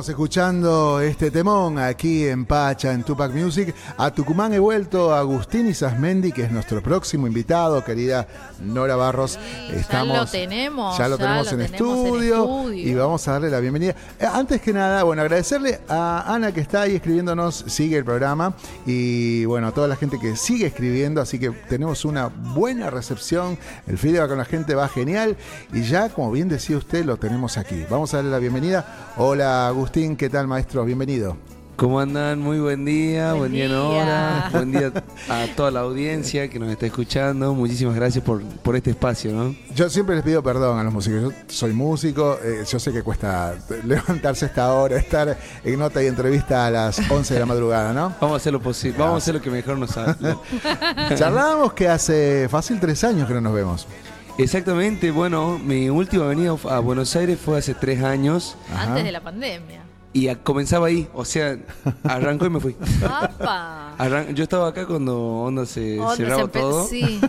estábamos escuchando este temón aquí en Pacha, en Tupac Music. A Tucumán he vuelto Agustín Isasmendi, que es nuestro próximo invitado, querida Nora Barros. ya lo tenemos. Ya lo tenemos, en, estudio, y vamos a darle la bienvenida. Eh, antes que nada, bueno, agradecerle a Ana que está ahí escribiéndonos, sigue el programa y bueno, a toda la gente que sigue escribiendo, así que tenemos una buena recepción. El feedback con la gente va genial y ya, como bien decía usted, lo tenemos aquí. Vamos a darle la bienvenida. Hola Agustín, ¿qué tal maestro? Bienvenido. ¿Cómo andan? Muy buen día, buen, día, Nora, buen día a toda la audiencia que nos está escuchando. Muchísimas gracias por, por este espacio, ¿no? Yo siempre les pido perdón a los músicos. Yo soy músico, eh, yo sé que cuesta levantarse a esta hora, estar en nota y entrevista a las 11 de la madrugada, ¿no? Vamos a hacer lo posible, vamos a hacer lo que mejor nos sale. Charlábamos que hace fácil tres años que no nos vemos. Exactamente, bueno, mi última venida a Buenos Aires fue hace tres años. Antes de la pandemia. Y comenzaba ahí, o sea, arrancó y me fui. yo estaba acá cuando Onda se cerraba todo. Sí.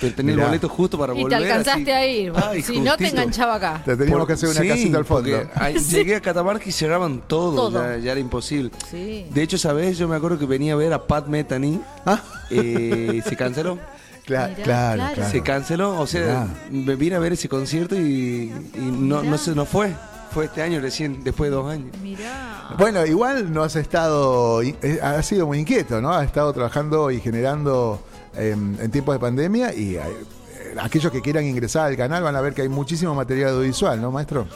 Pero tenía el boleto justo para volver. Y te alcanzaste a ir. si no, te enganchaba acá. Te teníamos que hacer una casita al fondo. Llegué a Catamarca y cerraban todo. Ya, era imposible. De hecho, ¿sabes? Yo me acuerdo que venía a ver a Pat Metheny. ¿Ah? Eh, se canceló. Claro, claro, Se canceló, o sea, me vine a ver ese concierto y, no, no, se, no fue. Fue este año recién, después de dos años. Bueno, igual no has estado, eh, ha sido muy inquieto, ¿no? Has estado trabajando y generando em, en tiempos de pandemia y eh, aquellos que quieran ingresar al canal van a ver que hay muchísimo material audiovisual, ¿no, maestro?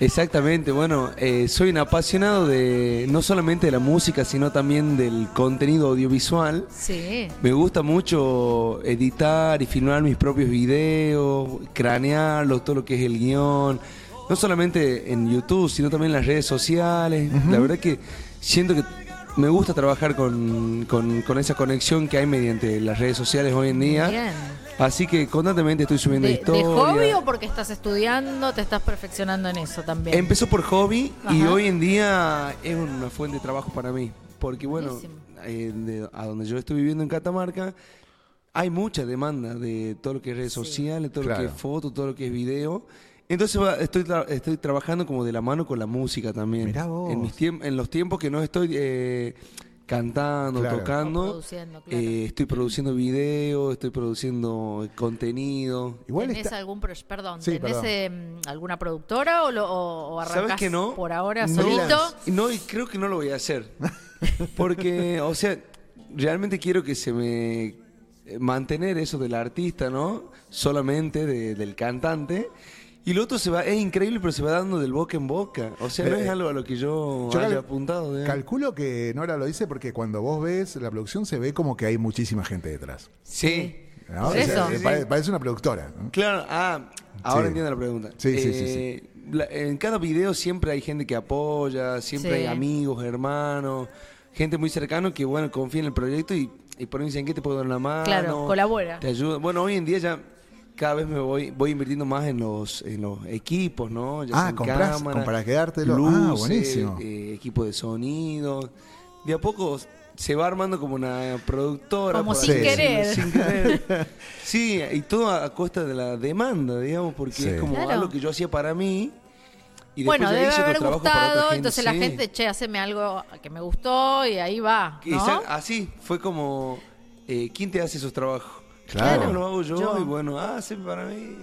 Exactamente, bueno, eh, soy un apasionado de no solamente de la música, sino también del contenido audiovisual. Sí. Me gusta mucho editar y filmar mis propios videos, cranearlos, todo lo que es el guion. No solamente en YouTube, sino también en las redes sociales. La verdad que siento que me gusta trabajar con, con, esa conexión que hay mediante las redes sociales hoy en día. Bien. Así que constantemente estoy subiendo historias. ¿De hobby o porque estás estudiando, te estás perfeccionando en eso también? Empezó por hobby y hoy en día es una fuente de trabajo para mí. Porque bueno, eh, a donde yo estoy viviendo en Catamarca, hay mucha demanda de todo lo que es redes sociales, todo lo que es foto, todo lo que es video. Entonces estoy, estoy trabajando como de la mano con la música también. Mirá vos. En, mis en los tiempos que no estoy eh, cantando, tocando, eh, estoy produciendo videos, estoy produciendo contenido. Igual ¿Tenés algún perdón, ¿tenés em, alguna productora o, lo, o, ¿Sabes que no? por ahora solito? No, y creo que no lo voy a hacer. Porque, o sea, realmente quiero que se me eh, mantener eso del artista, ¿no? Solamente del cantante y lo otro se va, es increíble, pero se va dando del boca en boca. O sea, no es algo a lo que yo, haya apuntado. Calculo que Nora lo dice porque cuando vos ves la producción se ve como que hay muchísima gente detrás. Sí. Parece una productora. Claro, ah, ahora entiendo la pregunta. Sí, sí, sí, eh, en cada video siempre hay gente que apoya, siempre hay amigos, hermanos, gente muy cercana que, bueno, confía en el proyecto y, y por ahí dicen que te puedo dar una mano. Claro, colabora. Te ayuda. Bueno, hoy en día ya cada vez me voy voy invirtiendo más en los en los equipos, ¿no? Ya ah, compras para quedártelo. ah, buenísimo. Eh, equipo de sonido. De a poco se va armando como una productora. Como sin querer. Sin querer. sí, y todo a costa de la demanda, digamos, porque es como algo que yo hacía para mí. Y bueno, debe haber gustado, entonces la gente, che, haceme algo que me gustó y ahí va. ¿no? así, fue como, eh, ¿quién te hace esos trabajos? Claro. lo hago yo, y bueno, hace para mí.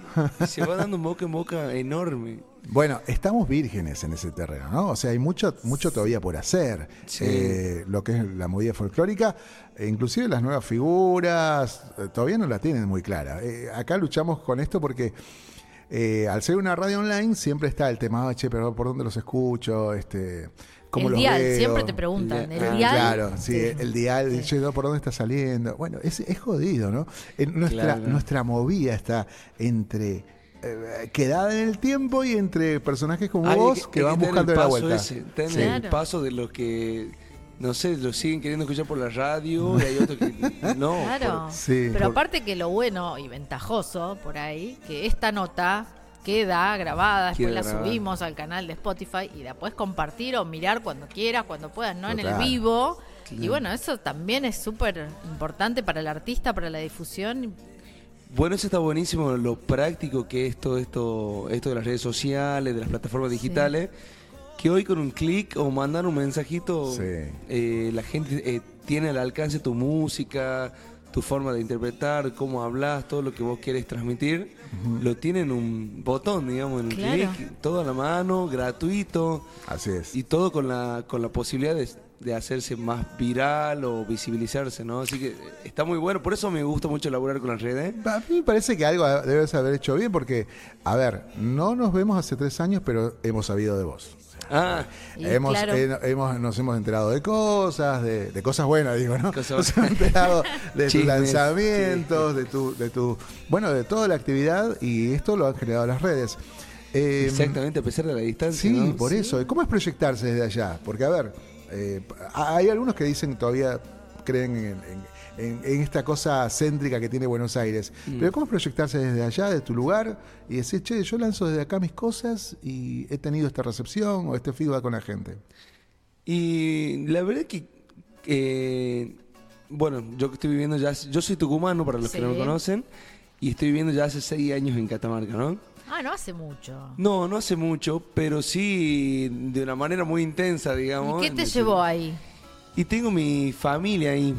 se va dando boca en boca enorme. Bueno, estamos vírgenes en ese terreno, ¿no? O sea, hay mucho, mucho todavía por hacer. Eh, lo que es la movida folclórica, e inclusive las nuevas figuras, eh, todavía no la tienen muy clara. Eh, acá luchamos con esto porque al ser una radio online siempre está el tema, che, pero ¿por dónde los escucho? Este, el dial, siempre te preguntan. ¿El, dial? Claro, sí, el dial, dice, ¿por dónde está saliendo? Bueno, es, es jodido, ¿no? nuestra, nuestra movida está entre eh, quedada en el tiempo y entre personajes como vos que, van buscando la vuelta. Ese, el paso de los que no sé, lo siguen queriendo escuchar por la radio y hay otros que no. Claro. Pero aparte que lo bueno y ventajoso por ahí, que esta nota queda grabada, después la subimos al canal de Spotify y la puedes compartir o mirar cuando quieras, cuando puedas, no en el vivo. Y bueno, eso también es súper importante para el artista, para la difusión. Bueno, eso está buenísimo, lo práctico que es todo esto, esto de las redes sociales, de las plataformas digitales. que hoy con un clic o mandar un mensajito, eh, la gente eh, tiene al alcance tu música, tu forma de interpretar, cómo hablas, todo lo que vos quieres transmitir, lo tiene en un botón, digamos, en un Claro. clic, todo a la mano, gratuito. Así es. Y todo con la, con la posibilidad de, de hacerse más viral o visibilizarse, ¿no? Así que está muy bueno, por eso me gusta mucho elaborar con las redes. A mí me parece que algo debes haber hecho bien porque, a ver, no nos vemos hace tres años, pero hemos sabido de vos. Ah, hemos, claro. eh, hemos- nos hemos enterado de cosas, de, de cosas buenas, digo, ¿no? Cosas Nos hemos enterado de tus lanzamientos, de tu, de tu, bueno, de toda la actividad y esto lo han generado las redes. Eh, Exactamente, a pesar de la distancia. Sí, ¿no? por eso. ¿Cómo es proyectarse desde allá? Porque, a ver, eh, hay algunos que dicen que todavía creen en, en- en- en esta cosa céntrica que tiene Buenos Aires. Mm. Pero ¿cómo es proyectarse desde allá, de tu lugar, y decir, che, yo lanzo desde acá mis cosas y he tenido esta recepción o este feedback con la gente? Y la verdad que, eh, bueno, yo que estoy viviendo ya, yo soy tucumano para los que no me conocen, y estoy viviendo ya hace seis años en Catamarca, ¿no? Ah, no hace mucho. No, no hace mucho, pero sí de una manera muy intensa, digamos. ¿Y qué te el- llevó ahí? Y tengo mi familia ahí.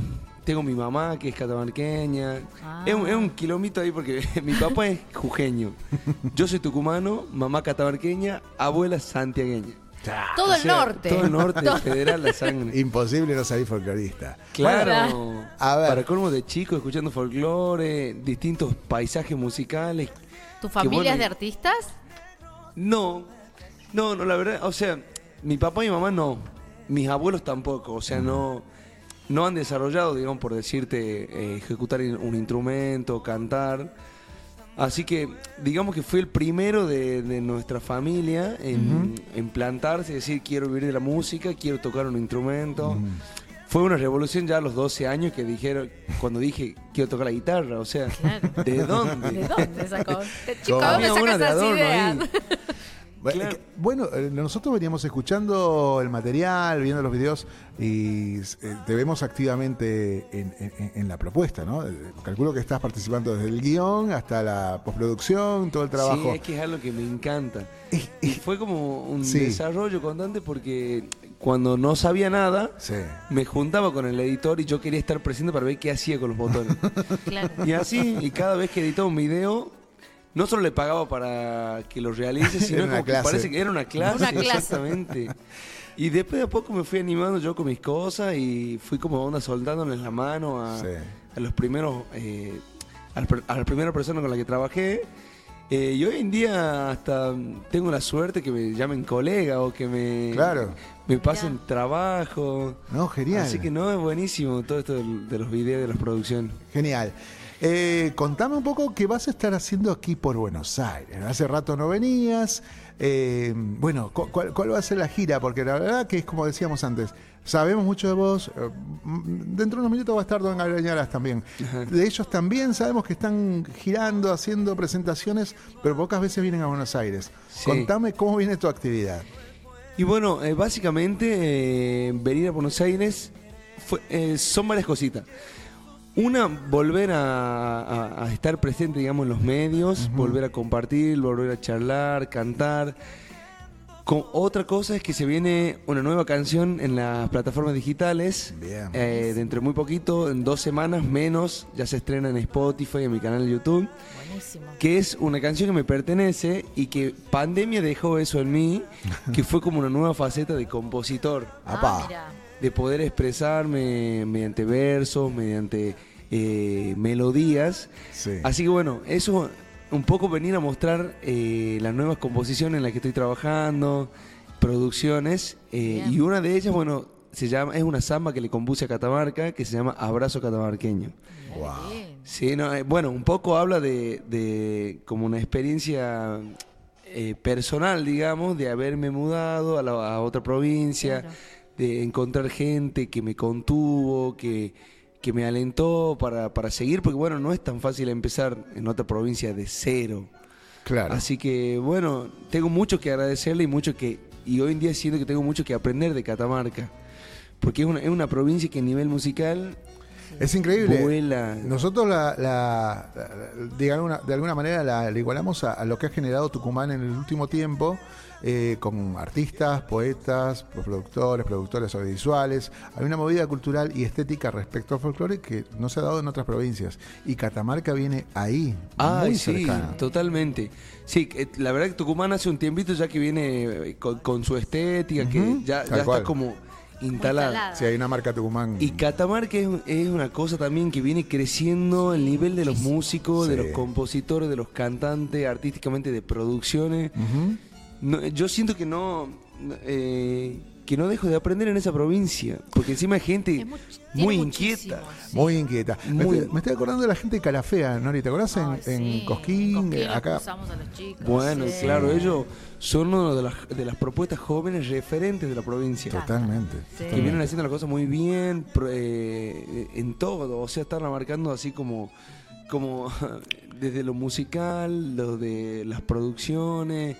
Tengo mi mamá que es catamarqueña. Ah. Es, un, es un kilómetro ahí porque mi papá es jujeño. Yo soy tucumano, mamá catamarqueña, abuela santiagueña. Todo O el norte. Todo el norte, Todo- federal, la sangre. Imposible no salir folclorista. Claro. A ver. Para colmo de chicos, escuchando folclore, distintos paisajes musicales. ¿Tu familia bueno, es de artistas? No, no, no, la verdad, o sea, mi papá y mi mamá no, mis abuelos tampoco, o sea, no, no han desarrollado, digamos, por decirte, eh, ejecutar un instrumento, cantar. Así que, digamos que fui el primero de, de nuestra familia en, en plantarse, decir, quiero vivir de la música, quiero tocar un instrumento. Fue una revolución ya a los 12 años que dijeron, cuando dije, quiero tocar la guitarra, o sea, ¿de dónde? ¿De dónde sacó? Chico, ¿dónde sacas de esas ideas? Bueno, eh, nosotros veníamos escuchando el material, viendo los videos y eh, te vemos activamente en, en- en la propuesta, ¿no? Eh, Calculo que estás participando desde el guion hasta la postproducción, todo el trabajo. Sí, es que es algo que me encanta. Y fue como un Sí. desarrollo constante porque cuando no sabía nada, me juntaba con el editor y yo quería estar presente para ver qué hacía con los botones. Y así, y cada vez que editaba un video, no solo le pagaba para que lo realice, sino como que clase. parece que era una clase. Una clase. Exactamente. Y después de a poco me fui animando yo con mis cosas y fui como onda soldándoles la mano a, a los primeros, eh, a, la, a la primera persona con la que trabajé. Eh, y hoy en día hasta tengo la suerte que me llamen colega o que me, Claro. me pasen trabajo. No, genial. Así que no, es buenísimo todo esto del- de los videos, de las producciones. Genial. Eh, contame un poco qué vas a estar haciendo aquí por Buenos Aires. Hace rato no venías. Eh, bueno, cu- cuál, cuál va a ser la gira? Porque la verdad que es como decíamos antes, sabemos mucho de vos. eh, mm, dentro de unos minutos va a estar Don Gabriel también. De ellos también sabemos que están girando, haciendo presentaciones, pero pocas veces vienen a Buenos Aires. Sí. Contame cómo viene tu actividad. Y bueno, eh, básicamente venir a Buenos Aires fue- son varias cositas. Una, volver a, a- a estar presente, digamos, en los medios, volver a compartir, volver a charlar, cantar. Con, otra cosa es que se viene una nueva canción en las plataformas digitales. Eh, dentro de muy poquito, en dos semanas menos, ya se estrena en Spotify, en mi canal de YouTube. Buenísimo. Que es una canción que me pertenece y que pandemia dejó eso en mí, que fue como una nueva faceta de compositor. Ah, mira. De poder expresarme mediante versos, mediante eh, melodías. Así que bueno, eso un poco venir a mostrar eh, las nuevas composiciones en las que estoy trabajando, producciones, eh, y una de ellas, bueno, se llama, es una samba que le compuse a Catamarca, que se llama Abrazo Catamarqueño. Sí, no, eh, bueno, un poco habla de, de como una experiencia eh, personal, digamos, de haberme mudado a, la- a otra provincia, de encontrar gente que me contuvo, que, que me alentó para, para seguir, porque bueno, no es tan fácil empezar en otra provincia de cero. Claro. Así que bueno, tengo mucho que agradecerle y mucho que y hoy en día siento que tengo mucho que aprender de Catamarca, porque es una, es una provincia que a nivel musical Es increíble. Vuela. Nosotros la, la- la- de, alguna, de alguna manera la, la igualamos a, a lo que ha generado Tucumán en el último tiempo, eh, con artistas, poetas, productores, productores audiovisuales. Hay una movida cultural y estética respecto al folclore que no se ha dado en otras provincias. Y Catamarca viene ahí, Ay, muy sí, cercana. totalmente. Sí, eh, la verdad que Tucumán hace un tiempito ya que viene eh, con, con su estética, que ya, está como instalada. Sí, hay una marca Tucumán. Y Catamarca es, es una cosa también que viene creciendo el nivel de los músicos, de los compositores, de los cantantes, artísticamente de producciones. Ujú. No, yo siento que no eh, que no dejo de aprender en esa provincia, porque encima hay gente muy inquieta. Muy inquieta. Me, estoy, me estoy acordando de la gente de Calafea, Nori, ¿te acordás? En, en Cosquín, Cosquín los acá. cruzamos a los chicos. Bueno, sí. claro, ellos son una de las, de las propuestas jóvenes referentes de la provincia. Totalmente. Que vienen haciendo las cosas muy bien pro- eh, en todo. O sea, están marcando así como, como desde lo musical, lo de las producciones,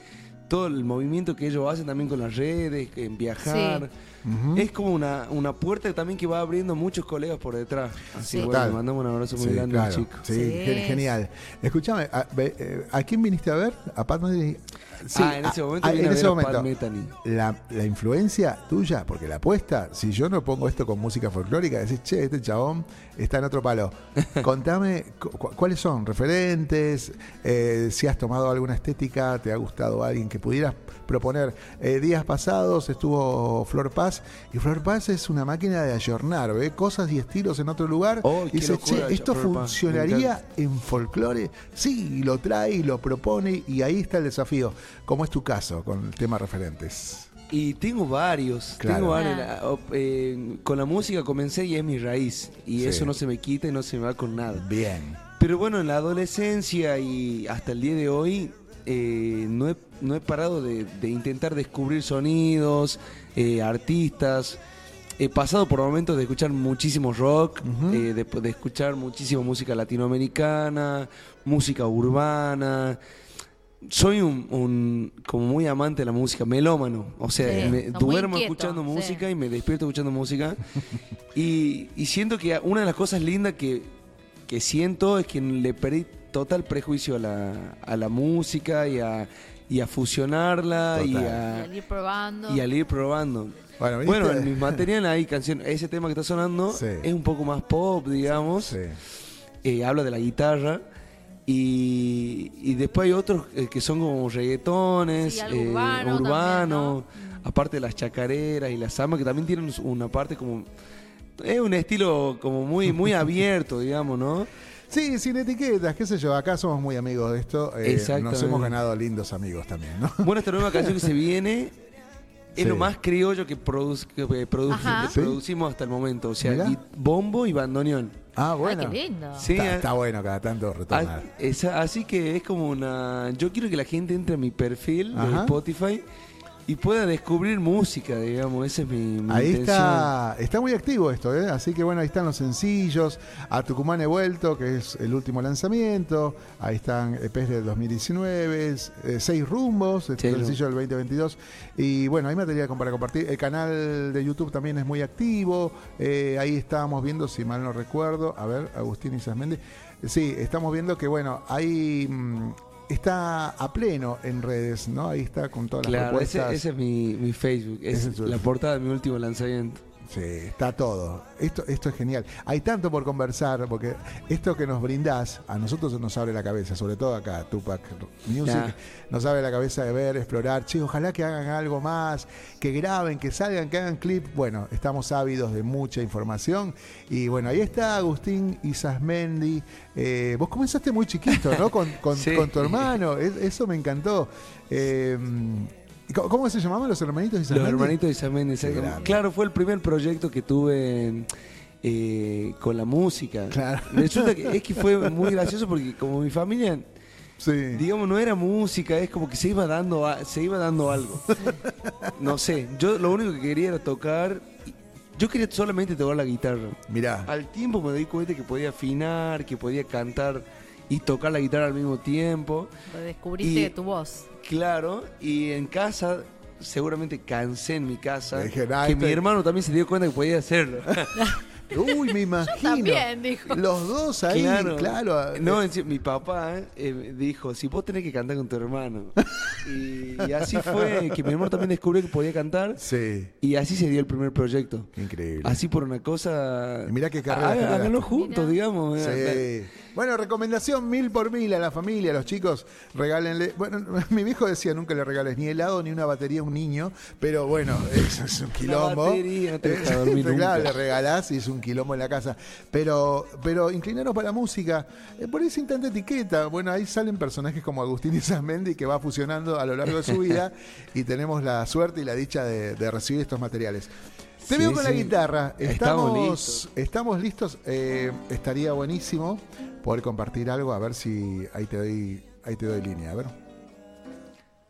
todo el movimiento que ellos hacen también con las redes, en viajar. Es como una, una puerta también que va abriendo muchos colegas por detrás. Así Sí. bueno, le mandamos un abrazo muy Sí, grande claro. al chico. Sí, gen- genial. Escúchame, ¿a, ve- eh, ¿a quién viniste a ver? ¿A Pat Metheny? Ah, en ese momento a- vine en a ese a momento. Pat Metheny. La, la influencia tuya, porque la apuesta, si yo no pongo esto con música folclórica, decís, che, este chabón está en otro palo. Contame cu- cu- cuáles son referentes, eh, si has tomado alguna estética, te ha gustado alguien que pudieras proponer. Eh, días pasados estuvo Flor Paz, y Flor Paz es una máquina de ayornar, ve cosas y estilos en otro lugar. Oh, y dice, che, esto funcionaría en folclore. Sí, y lo trae y lo propone, y ahí está el desafío. ¿Cómo es tu caso con el tema referentes? Y tengo varios, Claro. tengo varios. Ah. O- eh, con la música comencé y es mi raíz. Y Sí. eso no se me quita y no se me va con nada. Bien. Pero bueno, en la adolescencia y hasta el día de hoy eh, no, he, no he parado de, de intentar descubrir sonidos, eh, artistas. He pasado por momentos de escuchar muchísimo rock, eh, de, de escuchar muchísima música latinoamericana, música urbana. Soy un, un- como muy amante de la música, melómano. O sea, Sí, me duermo inquieto, escuchando sí. música y me despierto escuchando música. y, y siento que una de las cosas lindas que, que siento es que le perdí total prejuicio a la, a la música y a, y a fusionarla y Y a, al ir probando. y al ir probando. Bueno, ¿viste? Bueno, en mis materiales hay canciones. Ese tema que está sonando Sí. es un poco más pop, digamos. Eh, habla de la guitarra. Y, y después hay otros eh, que son como reggaetones, Sí, eh, urbano urbano, aparte de las chacareras y las samba, que también tienen una parte como. Es un estilo como muy, muy abierto, digamos, ¿no? Sí, sin etiquetas, qué sé yo, acá somos muy amigos de esto. eh, nos hemos ganado lindos amigos también, ¿no? Bueno, esta nueva canción que se viene es Sí. lo más criollo que, produce- que, eh, producimos hasta el momento. O sea, y bombo y bandoneón. Ah, bueno. Ay, qué lindo. Sí, está, eh. está bueno cada tanto retornar. Ah, esa- así que es como una. Yo quiero que la gente entre a mi perfil de Ajá. Spotify y pueda descubrir música, digamos. Esa es mi, mi Ahí intención. está, está muy activo esto, ¿eh? así que bueno, ahí están los sencillos, a Tucumán he vuelto, que es el último lanzamiento, ahí están EPs del 2019, eh, seis rumbos, el Seis sencillo del 2022, y bueno, hay material para compartir, el canal de YouTube también es muy activo, eh, ahí estábamos viendo, si mal no recuerdo, a ver, Agustín Isas Méndez, sí, estamos viendo que bueno, hay... mm, Está a pleno en redes, ¿no? Ahí está con todas las Claro, propuestas. ese es mi, mi Facebook. Es es la portada de mi último lanzamiento. Sí, está todo. Esto, esto es genial. Hay tanto por conversar, porque esto que nos brindás, a nosotros nos abre la cabeza, sobre todo acá, Tupac Music, nos abre la cabeza de ver, explorar. Che, ojalá que hagan algo más, que graben, que salgan, que hagan clip. Bueno, estamos ávidos de mucha información. Y bueno, ahí está Agustín Isasmendi. Eh, vos comenzaste muy chiquito, ¿no? Con, con- Sí. con tu hermano. Es- Eso me encantó. Eh, ¿y cómo- ¿Cómo se llamaban los hermanitos Los Isasmendi? hermanitos grande. Claro, fue el primer proyecto que tuve eh, con la música. Claro. Resulta que es que fue muy gracioso porque como mi familia, Sí. digamos, no era música, es como que se iba dando, a- se iba dando algo. No sé, yo lo único que quería era tocar. Yo quería solamente tocar la guitarra. Mirá. Al tiempo me di cuenta que podía afinar, que podía cantar y tocar la guitarra al mismo tiempo. Descubriste Y- tu voz. Claro, y en casa, seguramente cansé en mi casa. Dije, "Ah, que este- mi hermano también se dio cuenta que podía hacerlo. Uy, me imagino. también, dijo. Los dos ahí, claro. No, en serio, mi papá eh, dijo, si vos tenés que cantar con tu hermano. y, y así fue, que mi hermano también descubrió que podía cantar. Sí. Y así se dio el primer proyecto. Increíble. Así por una cosa... Y mirá qué carrera Há- Háganlo juntos, digamos. Sí. Bueno, recomendación mil por mil a la familia, a los chicos, regálenle. Bueno, mi viejo decía nunca le regales ni helado ni una batería a un niño, pero bueno, eso es un quilombo. batería, no te deja dormir Pero claro, le regalás y es un quilombo en la casa. Pero, pero inclinaros para la música, eh, por ese tanta etiqueta. Bueno, ahí salen personajes como Agustín Isamendi que va fusionando a lo largo de su vida y tenemos la suerte y la dicha de, de recibir estos materiales. Te Sí, veo con la guitarra. Estamos Estamos, listos. estamos listos. Eh, estaría buenísimo poder compartir algo. A ver si ahí te doy, ahí te doy línea. A ver.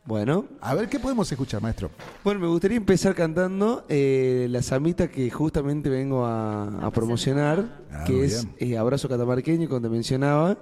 Bueno. A ver qué podemos escuchar, maestro. Bueno, me gustaría empezar cantando eh, la samita que justamente vengo a, a promocionar, Ah, que es eh, Abrazo Catamarqueño, cuando mencionaba.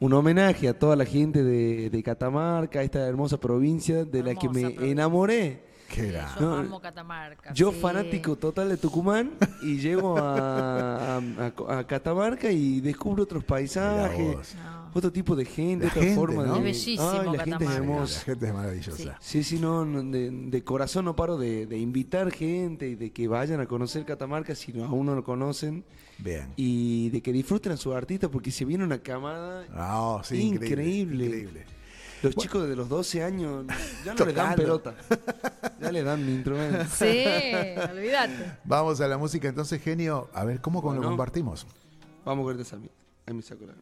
Un homenaje a toda la gente de, de Catamarca, esta hermosa provincia de la que me enamoré. Qué Yo No, amo Catamarca. Yo sí. fanático total de Tucumán y llego a, a- a- a Catamarca y descubro otros paisajes, otro tipo de gente, La otra gente, forma ¿no? de Es bellísimo Ay, la gente es hermosa. La gente es maravillosa. Sí, sí, no, no, de, de corazón no paro de, de invitar gente y de que vayan a conocer Catamarca si no, aún no lo conocen Bien. y de que disfruten a sus artistas porque se viene una camada Ah, sí, increíble. increíble. Los chicos de los 12 años ya no les dan pelota, ya le dan mi instrumento. Sí, olvídate. Vamos a la música entonces, genio. A ver cómo lo compartimos. Vamos con esta Sammy. Ahí me saco la.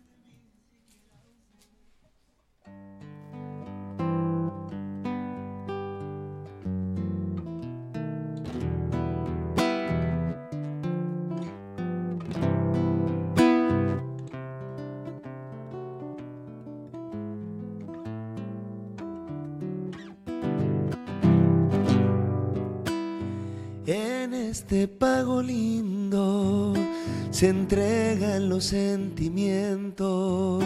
Este pago lindo se entregan los sentimientos,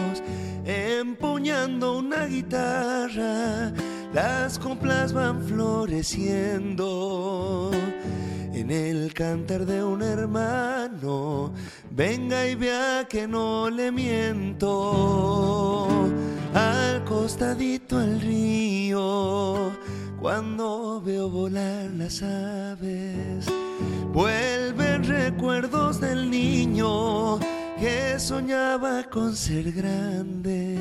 empuñando una guitarra, las coplas van floreciendo. En el cantar de un hermano, venga y vea que no le miento. Al costadito al río, cuando veo volar las aves, vuelven recuerdos del niño que soñaba con ser grande.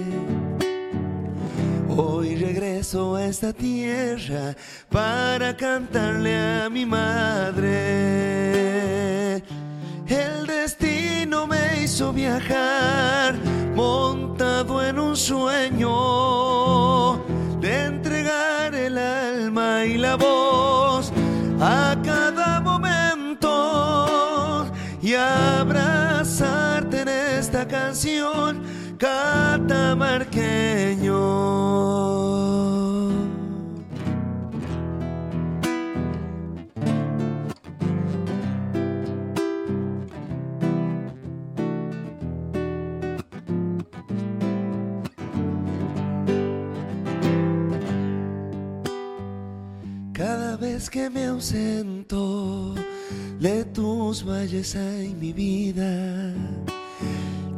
Hoy regreso a esta tierra para cantarle a mi madre. El destino me hizo viajar montado en un sueño de entregar el alma y la voz a cada abrazarte en esta canción catamarqueño. Cada vez que me ausento valles hay mi vida.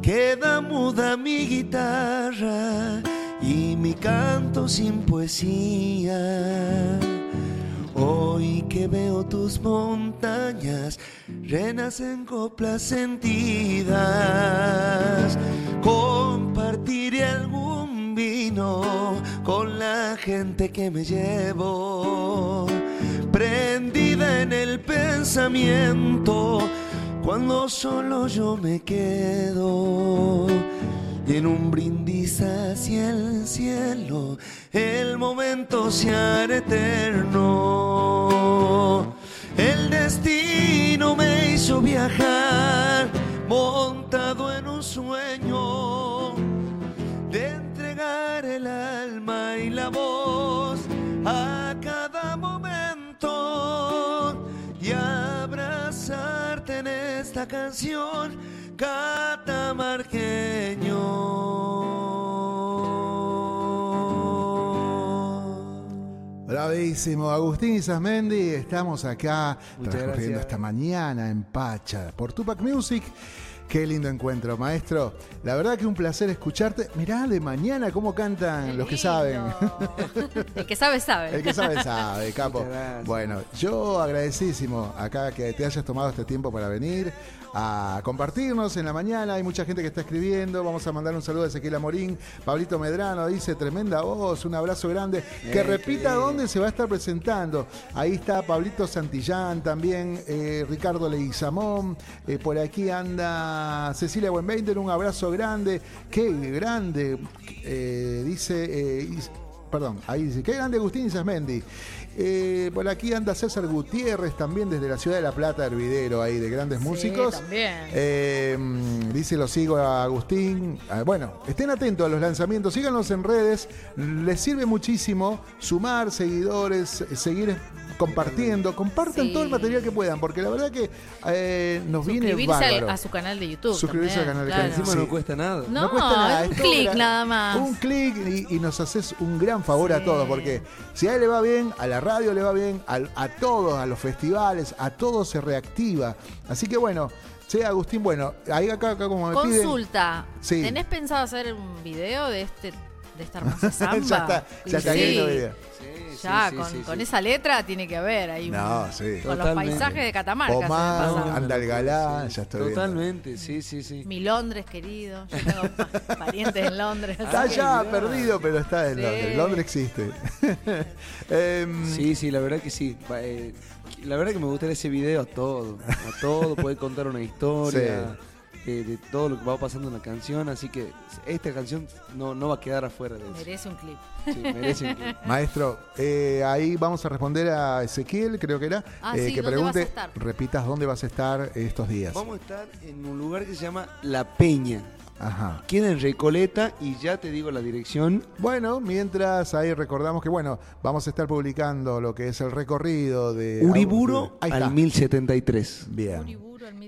Queda muda mi guitarra y mi canto sin poesía. Hoy que veo tus montañas, renacen coplas sentidas. Compartiré algún vino con la gente que me llevo. Prendida en el pensamiento, cuando solo yo me quedo. Y en un brindis hacia el cielo, el momento se hará eterno. El destino me hizo viajar, montado en un sueño, de entregar el alma y la voz canción catamarqueño. Bravísimo, Agustín Isasmendi, estamos acá Muchas transcurriendo gracias. esta mañana en Pacha por Tupac Music. Qué lindo encuentro, maestro. La verdad que un placer escucharte. Mirá de mañana cómo cantan los que saben. El que sabe, sabe. El que sabe, sabe, capo. Bueno, yo agradecidísimo acá que te hayas tomado este tiempo para venir a compartirnos en la mañana. Hay mucha gente que está escribiendo. Vamos a mandar un saludo a Ezequiel Amorín. Pablito Medrano dice, tremenda voz, un abrazo grande. Que repita dónde se va a estar presentando. Ahí está Pablito Santillán también, eh, Ricardo Leguizamón. eh, por aquí anda Cecilia Buenveider, un abrazo grande. Qué grande, eh, dice... eh, Perdón, ahí dice, qué grande Agustín Isasmendi. Eh, por aquí anda César Gutiérrez también desde la ciudad de La Plata, Hervidero, ahí de grandes músicos. también. Eh, dice, lo sigo a Agustín. Ah, bueno, estén atentos a los lanzamientos, síganos en redes. Les sirve muchísimo sumar seguidores, seguir compartiendo. Compartan Sí. todo el material que puedan, porque la verdad que eh, nos viene Suscribirse al- bárbaro. a su canal de YouTube. Suscribirse al canal de claro. YouTube. Encima Sí. no cuesta nada. No, cuesta nada, un clic nada más. Un clic y, y nos haces un gran favor a todos, porque si a él le va bien, a la radio le va bien, a, todos, a los festivales, a todos se reactiva. Así que bueno, sea Agustín, bueno, ahí acá, acá como me piden. Consulta. Sí. ¿Tenés pensado hacer un video de este de esta hermosa samba? ya está, ya está Sí. viendo video. Ya, sí, con, sí, con sí. esa letra tiene que haber ahí. un- No, sí. Con los paisajes de Catamarca. pasa. anda el galán, ya estoy viendo. Totalmente, sí, sí, sí. Mi Londres, querido. Yo tengo pa- parientes en Londres. Está ya perdido, pero está en Sí. Londres. Londres existe. Em, Sí, sí, la verdad que sí. Eh, la verdad que me gustaría ese video a todo. A todo, poder contar una historia de, de todo lo que va pasando en la canción. Así que esta canción no, no va a quedar afuera de eso. Merece un clip. Sí, merece un clip. Maestro, eh, ahí vamos a responder a Ezequiel, creo que era, Ah, eh, sí, que ¿dónde vas a pregunte, estar? repitas dónde vas a estar estos días. Vamos a estar en un lugar que se llama La Peña. Ajá. Queda en Recoleta y ya te digo la dirección. Bueno, mientras ahí recordamos que, bueno, vamos a estar publicando lo que es el recorrido de... Uriburo Ahí está. al 1073. Bien, Uriburu, el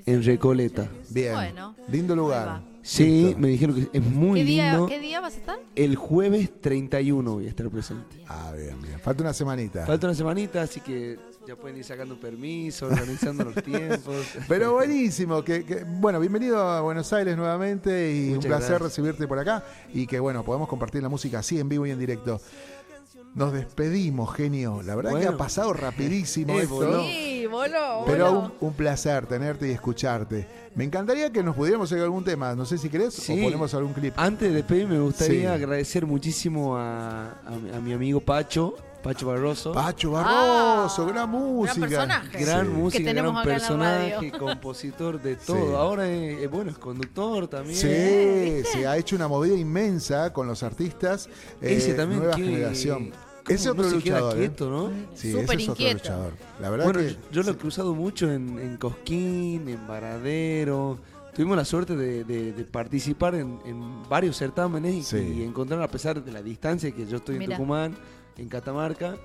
En Recoleta. bien. Bueno, Lindo lugar. Sí, Listo. me dijeron que es muy ¿Qué día, lindo. ¿Qué día vas a estar? El jueves 31 voy a estar presente. Ah, bien, bien. Falta una semanita. Falta una semanita, así que ya pueden ir sacando permiso, organizando los tiempos. Pero buenísimo, que, que- bueno, bienvenido a Buenos Aires nuevamente y Muchas un placer gracias. recibirte por acá y que bueno, podemos compartir la música así en vivo y en directo. Nos despedimos, genio. La verdad que ha pasado rapidísimo Eh, esto. voló. Sí, voló, Pero voló. un, un placer tenerte y escucharte. Me encantaría que nos pudiéramos hacer algún tema. No sé si querés Sí. o ponemos algún clip. Antes de despedirme, me gustaría Sí. agradecer muchísimo a, a mi- a mi amigo Pacho, Pacho Barroso. Pacho Barroso, Ah, gran música. personaje. Gran Sí. música, Que tenemos gran personaje, compositor de todo. Sí. Ahora es, es bueno, es conductor también. Sí, se ha hecho una movida inmensa con los artistas. eh, Ese también, Nueva qué- generación. Ese no otro se queda luchador. ¿eh? quieto, ¿no? Sí, Súper ese es otro inquieto. luchador. La verdad Bueno, que. yo lo he cruzado mucho en, en Cosquín, en Varadero. Tuvimos la suerte de, de- de participar en, en varios certámenes y, Sí. y encontrar, a pesar de la distancia que yo estoy Mira. en Tucumán, en Catamarca,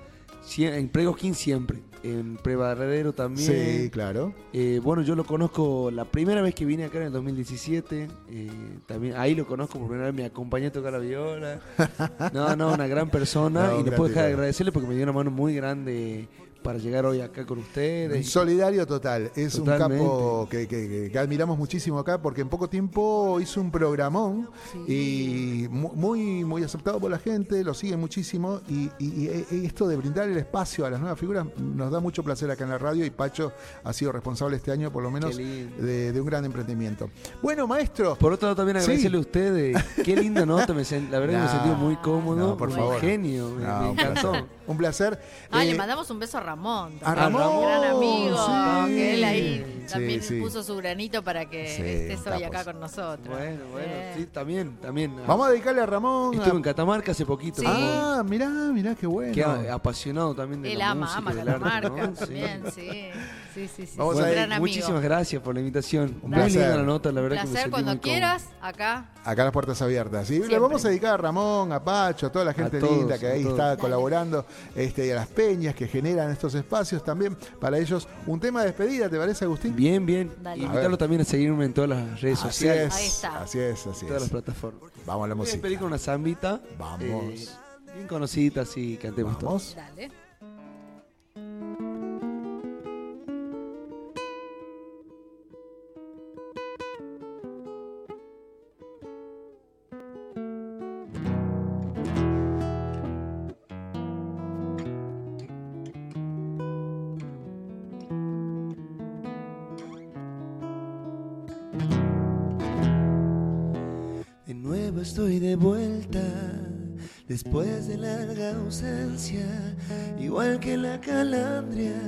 en Precosquín siempre, en Prevaradero también. Sí, claro. Eh, bueno, yo lo conozco la primera vez que vine acá en el 2017. eh, también ahí lo conozco por primera vez, me acompañé a tocar la viola. No, no, una gran persona. No, y no puedo dejar de agradecerle porque me dio una mano muy grande para llegar hoy acá con ustedes. Solidario total. Es Totalmente. un capo que, que- que- que admiramos muchísimo acá porque en poco tiempo hizo un programón y mu- muy, muy aceptado por la gente, lo siguen muchísimo y, y- y esto de brindar el espacio a las nuevas figuras nos da mucho placer acá en la radio y Pacho ha sido responsable este año por lo menos de, de un gran emprendimiento. Bueno, maestro. Por otro lado, también Sí. agradecerle a ustedes. Qué linda nota. Me la verdad que me No, he sentido muy cómodo. no, por favor. genio. Me, No, me un encantó. Un placer. Ah, Eh, le mandamos un beso a Ramón. a Ramón, un gran amigo. sí. Que él ahí también sí. puso su granito para que Sí, estés hoy acá con nosotros. Bueno, bueno, sí, también, también. Vamos a dedicarle a Ramón. Estuve a- en Catamarca hace poquito. Sí. Ah, mirá, mirá qué bueno. Ha- apasionado también de Él la ama, música ama y del arte, Catamarca ¿no? Sí. también, sí. Sí, sí, sí. Vamos sí, a amigo. Muchísimas gracias por la invitación. Un Muy placer. linda la nota, la Un verdad que me placer cuando muy cómodo. quieras, acá. Acá las puertas abiertas. ¿sí? Le vamos a dedicar a Ramón, a Pacho, a toda la gente todos, linda que ahí todos. está Dale. colaborando, este, y a las peñas que generan estos espacios también para ellos. Un tema de despedida, ¿te parece, Agustín? Bien, bien. Dale. A Invitarlo también a seguirme en todas las redes Así sociales. es, Ahí está. así es, así en todas las plataformas. Vamos a la Voy a música. pedir con una zambita. Vamos. eh, bien conocida, así cantemos todos. Vamos. Dale. Después de larga ausencia, igual que la calandria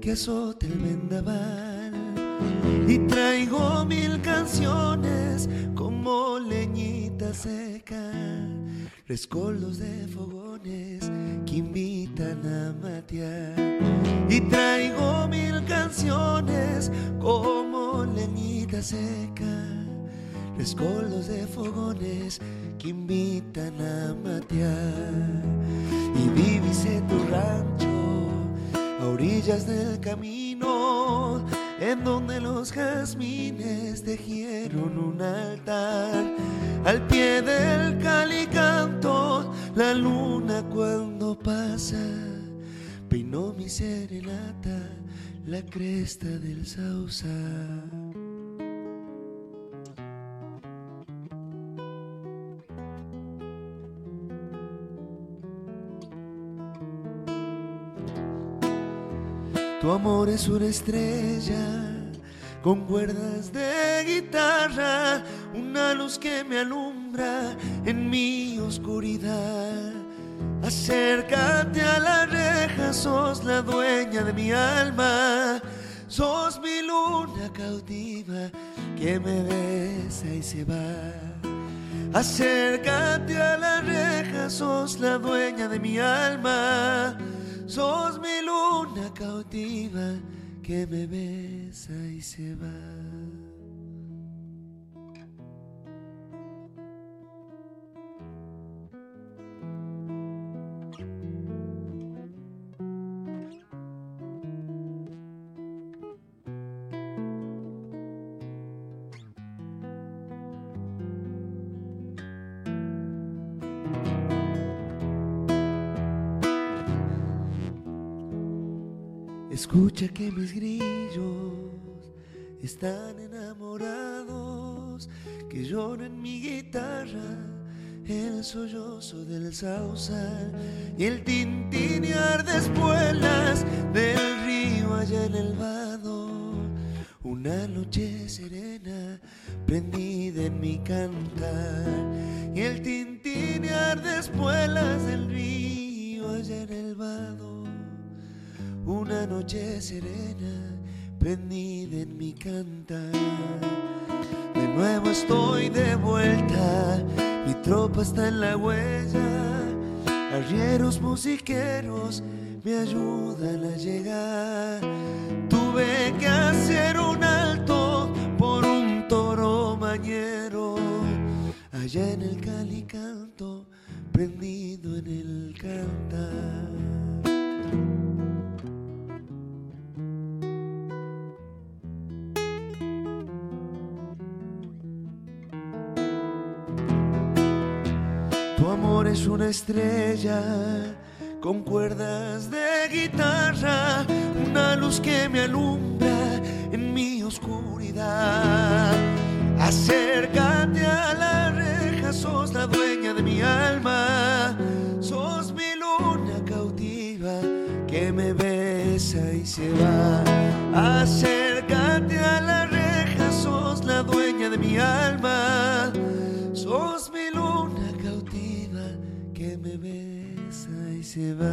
que azota el vendaval. Y traigo mil canciones como leñita seca, rescoldos de fogones que invitan a matear. Y traigo mil canciones como leñita seca, rescoldos de fogones que invitan a matear. Y vivise tu rancho a orillas del camino, en donde los jazmines tejieron un altar. Al pie del calicanto, la luna cuando pasa, peinó mi serenata la cresta del sausa. Tu amor es una estrella con cuerdas de guitarra, una luz que me alumbra en mi oscuridad. Acércate a la reja, sos la dueña de mi alma, sos mi luna cautiva que me besa y se va. Acércate a la reja, sos la dueña de mi alma. Sos mi luna cautiva que me besa y se va. Escucha que mis grillos están enamorados, que llora en mi guitarra el sollozo del sausal y el tintinear de espuelas del río allá en el vado. Una noche serena prendida en mi cantar y el tintinear de espuelas del río allá en el vado una noche serena prendida en mi cantar. De nuevo estoy de vuelta, mi tropa está en la huella, arrieros musiqueros me ayudan a llegar. Tuve que hacer un alto por un toro mañero, allá en el calicanto, prendido en el cantar. Amor es una estrella con cuerdas de guitarra, una luz que me alumbra en mi oscuridad. Acércate a la reja, sos la dueña de mi alma, sos mi luna cautiva que me besa y se va. Acércate se va.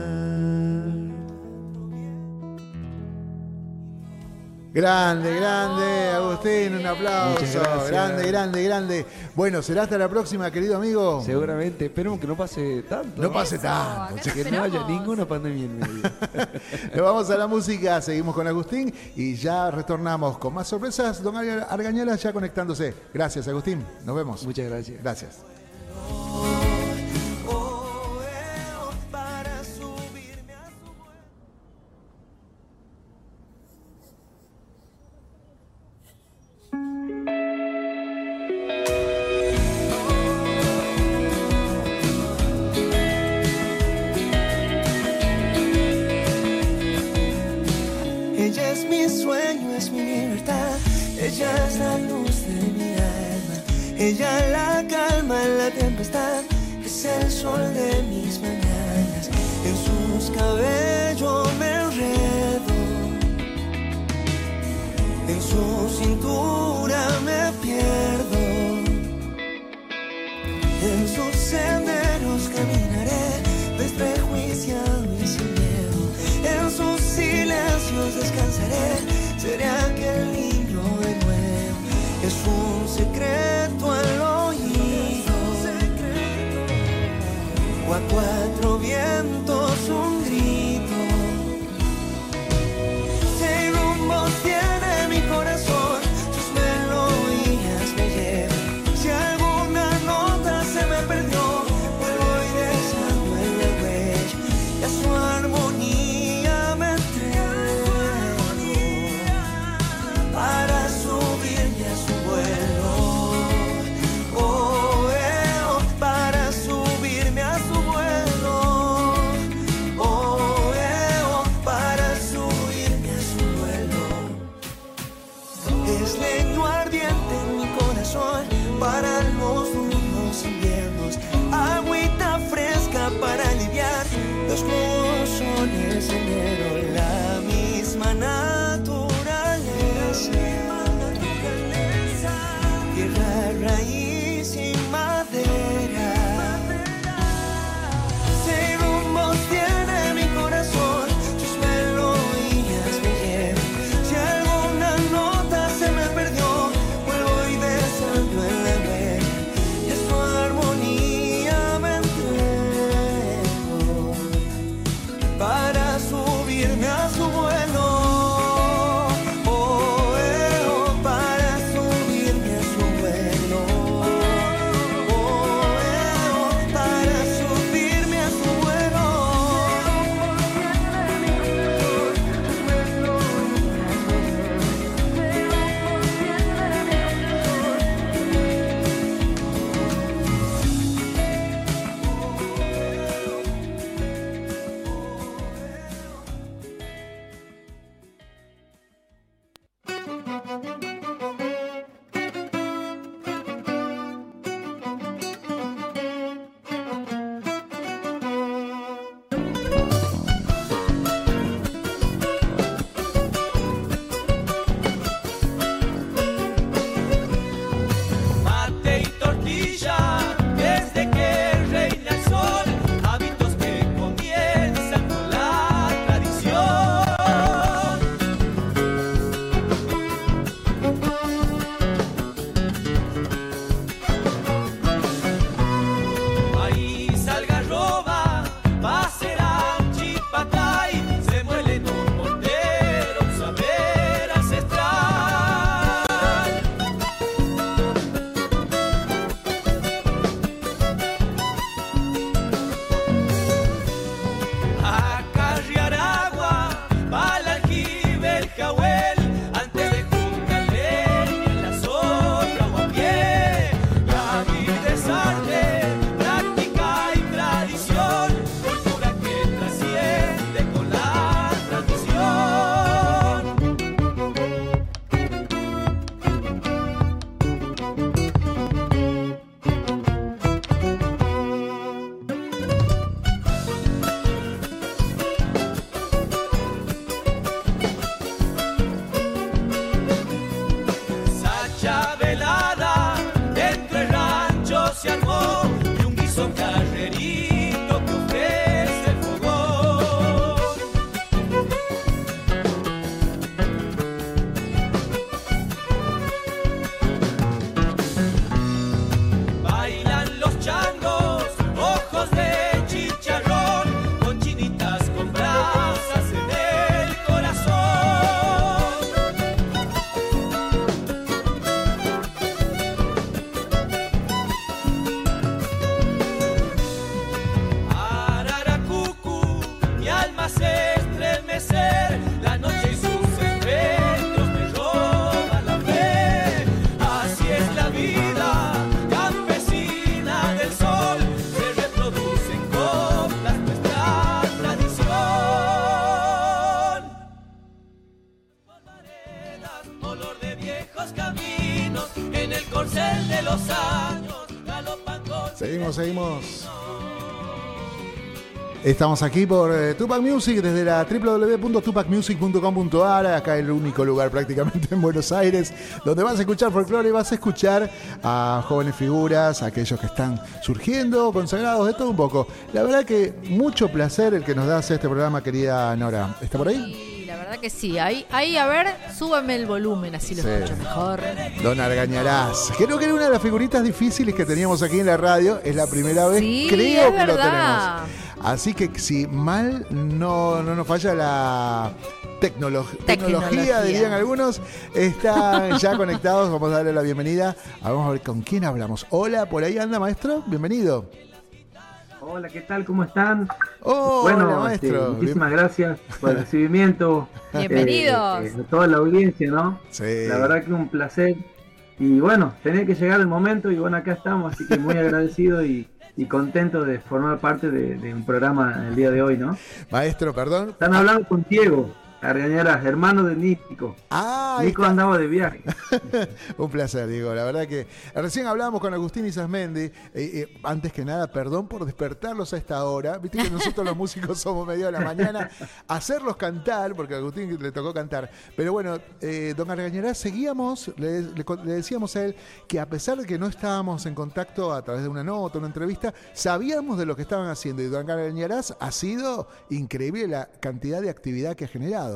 Grande, grande, Agustín, un aplauso. Grande, grande, grande. Bueno, será hasta la próxima, querido amigo. Seguramente, esperemos que no pase tanto. No pase tanto. Que no haya ninguna pandemia en medio. Nos vamos a la música, seguimos con Agustín y ya retornamos con más sorpresas. Don Argañala ya conectándose. Gracias, Agustín. Nos vemos. Muchas gracias. Gracias. Estamos aquí por eh, Tupac Music desde la www.tupacmusic.com.ar, acá el único lugar prácticamente en Buenos Aires donde vas a escuchar folclore y vas a escuchar a jóvenes figuras, aquellos que están surgiendo, consagrados, de todo un poco. La verdad que mucho placer el que nos das este programa, querida Nora. ¿Está por ahí? la verdad que sí. Ahí, ahí, a ver, súbame el volumen, así lo sí. escucho mejor. Don Argañarás. Creo que era una de las figuritas difíciles que teníamos aquí en la radio. Es la primera vez, sí, creo que lo tenemos. Así que si mal no, no nos falla la tecnolo- tecnología, Tecnología. dirían algunos, están ya conectados. Vamos a darle la bienvenida. Vamos a ver con quién hablamos. Hola, por ahí anda, maestro. Bienvenido. Hola, ¿qué tal? ¿Cómo están? Oh, bueno, hola, este, maestro. muchísimas Bien- gracias por el recibimiento. Bienvenidos. eh, eh, a toda la audiencia, ¿no? Sí. La verdad que un placer. Y bueno, tenía que llegar el momento y bueno, acá estamos, así que muy agradecido y, y contento de formar parte de, de un programa el día de hoy, ¿no? Maestro, perdón. Están hablando con Diego Argañarás, hermano de Nico. Ah, Nico está. andaba de viaje. Un placer, Diego. La verdad que recién hablábamos con Agustín Isasmendi. Eh, eh, antes que nada, perdón por despertarlos a esta hora. Viste que nosotros los músicos somos medio de la mañana. Hacerlos cantar, porque a Agustín le tocó cantar. Pero bueno, eh, don Argañará, seguíamos, le, le decíamos a él que a pesar de que no estábamos en contacto a través de una nota, una entrevista, sabíamos de lo que estaban haciendo. Y don Argañarás ha sido increíble la cantidad de actividad que ha generado.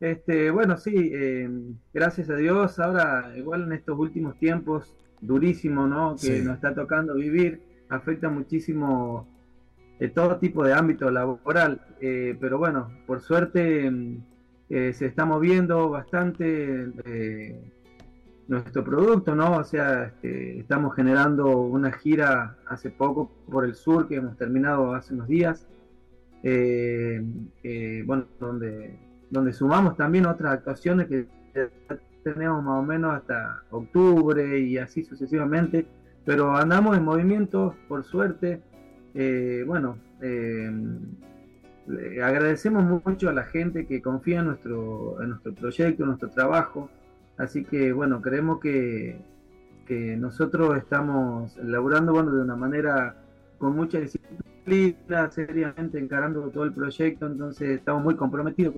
Este, bueno, sí, eh, gracias a Dios, ahora igual en estos últimos tiempos durísimo, ¿no? Que Sí. nos está tocando vivir, afecta muchísimo eh, todo tipo de ámbito laboral, eh, pero bueno, por suerte mm, eh, se está moviendo bastante nuestro producto, ¿no? O sea, este, estamos generando una gira hace poco por el sur que hemos terminado hace unos días, bueno, donde, donde sumamos también otras actuaciones que tenemos más o menos hasta octubre y así sucesivamente, pero andamos en movimiento, por suerte. Eh, bueno, eh, agradecemos mucho a la gente que confía en nuestro, en nuestro proyecto, en nuestro trabajo. Así que, bueno, creemos que, que nosotros estamos laburando bueno, de una manera con mucha disciplina, seriamente encarando todo el proyecto, entonces estamos muy comprometidos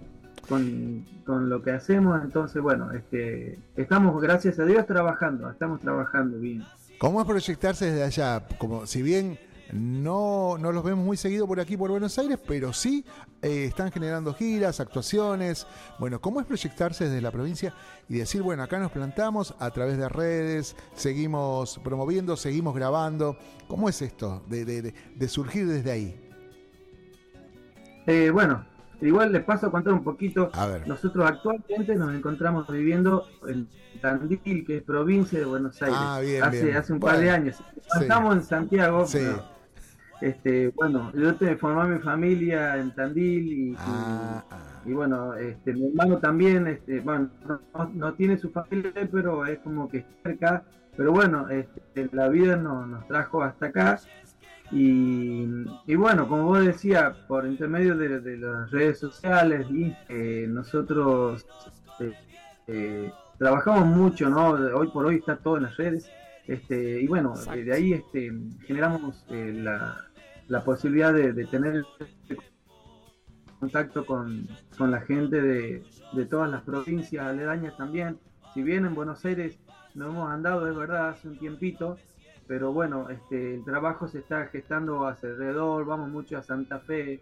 con, con lo que hacemos, entonces, bueno, este, estamos, gracias a Dios, trabajando, estamos trabajando bien. ¿Cómo es proyectarse desde allá? Como si bien no, no los vemos muy seguido por aquí, por Buenos Aires, pero sí eh, están generando giras, actuaciones. Bueno, ¿cómo es proyectarse desde la provincia y decir, bueno, acá nos plantamos a través de redes, seguimos promoviendo, seguimos grabando? ¿Cómo es esto de, de- de- de surgir desde ahí? Eh, bueno, igual les paso a contar un poquito. A ver. Nosotros actualmente nos encontramos viviendo en Tandil, que es provincia de Buenos Aires. Ah, bien, hace, bien. hace un par de años. sí. Estamos en Santiago. Sí. pero, este, bueno, yo te formé mi familia en Tandil y, Ah, y bueno, este, mi hermano también, este, bueno, no, no- no tiene su familia, pero es como que cerca. Pero bueno, este, la vida nos, nos trajo hasta acá. Y, y bueno, como vos decías, por intermedio de, de las redes sociales, eh, nosotros eh, eh, trabajamos mucho, ¿no? Hoy por hoy está todo en las redes. Este, y bueno, de, de ahí este, generamos eh, la, la posibilidad de, de tener contacto con, con la gente de, de todas las provincias aledañas también. Si bien en Buenos Aires nos hemos andado, es verdad, hace un tiempito, pero bueno, este, el trabajo se está gestando hacia alrededor, vamos mucho a Santa Fe.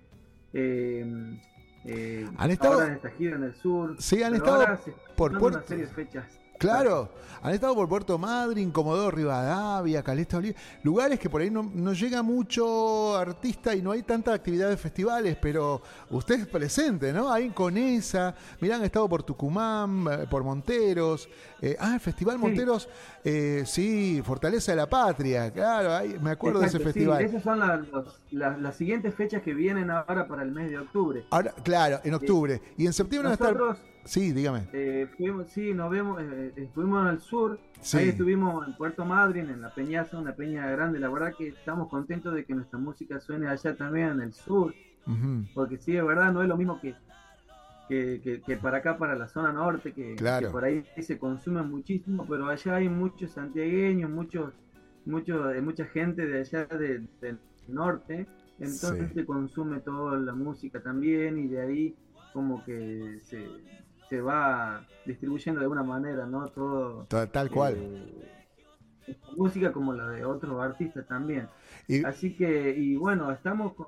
eh, eh, ¿Han estado- ahora en esta gira en el sur. Sí, han estado ahora por de fechas. Claro, han estado por Puerto Madryn, Comodoro Rivadavia, Caleta Olivia, lugares que por ahí no, no llega mucho artista y no hay tanta actividad de festivales, pero usted es presente, ¿no? Ahí en Conesa, mirá, han estado por Tucumán, eh, por Monteros, eh, ah, el Festival Sí. Monteros, eh, sí, Fortaleza de la Patria, claro, ahí, me acuerdo de ese sí, festival. esas son las, los- las- las siguientes fechas que vienen ahora para el mes de octubre. Ahora, claro, en octubre, y en septiembre va a estar... Sí, dígame. eh, fuimos, sí, nos vemos, eh, estuvimos en el sur, Sí. ahí estuvimos en Puerto Madryn, en la Peñaza, una peña grande, la verdad que estamos contentos de que nuestra música suene allá también en el sur, porque sí, de verdad no es lo mismo que, que, que- que para acá, para la zona norte, que, Claro. que por ahí se consume muchísimo, pero allá hay muchos santiagueños, muchos, muchos, eh, mucha gente de allá de- del norte, entonces Sí. se consume toda la música también y de ahí como que se, se va distribuyendo de alguna manera, ¿no? Todo Tal, tal cual. eh, música como la de otros artistas también. Y- Así que, y bueno, estamos con,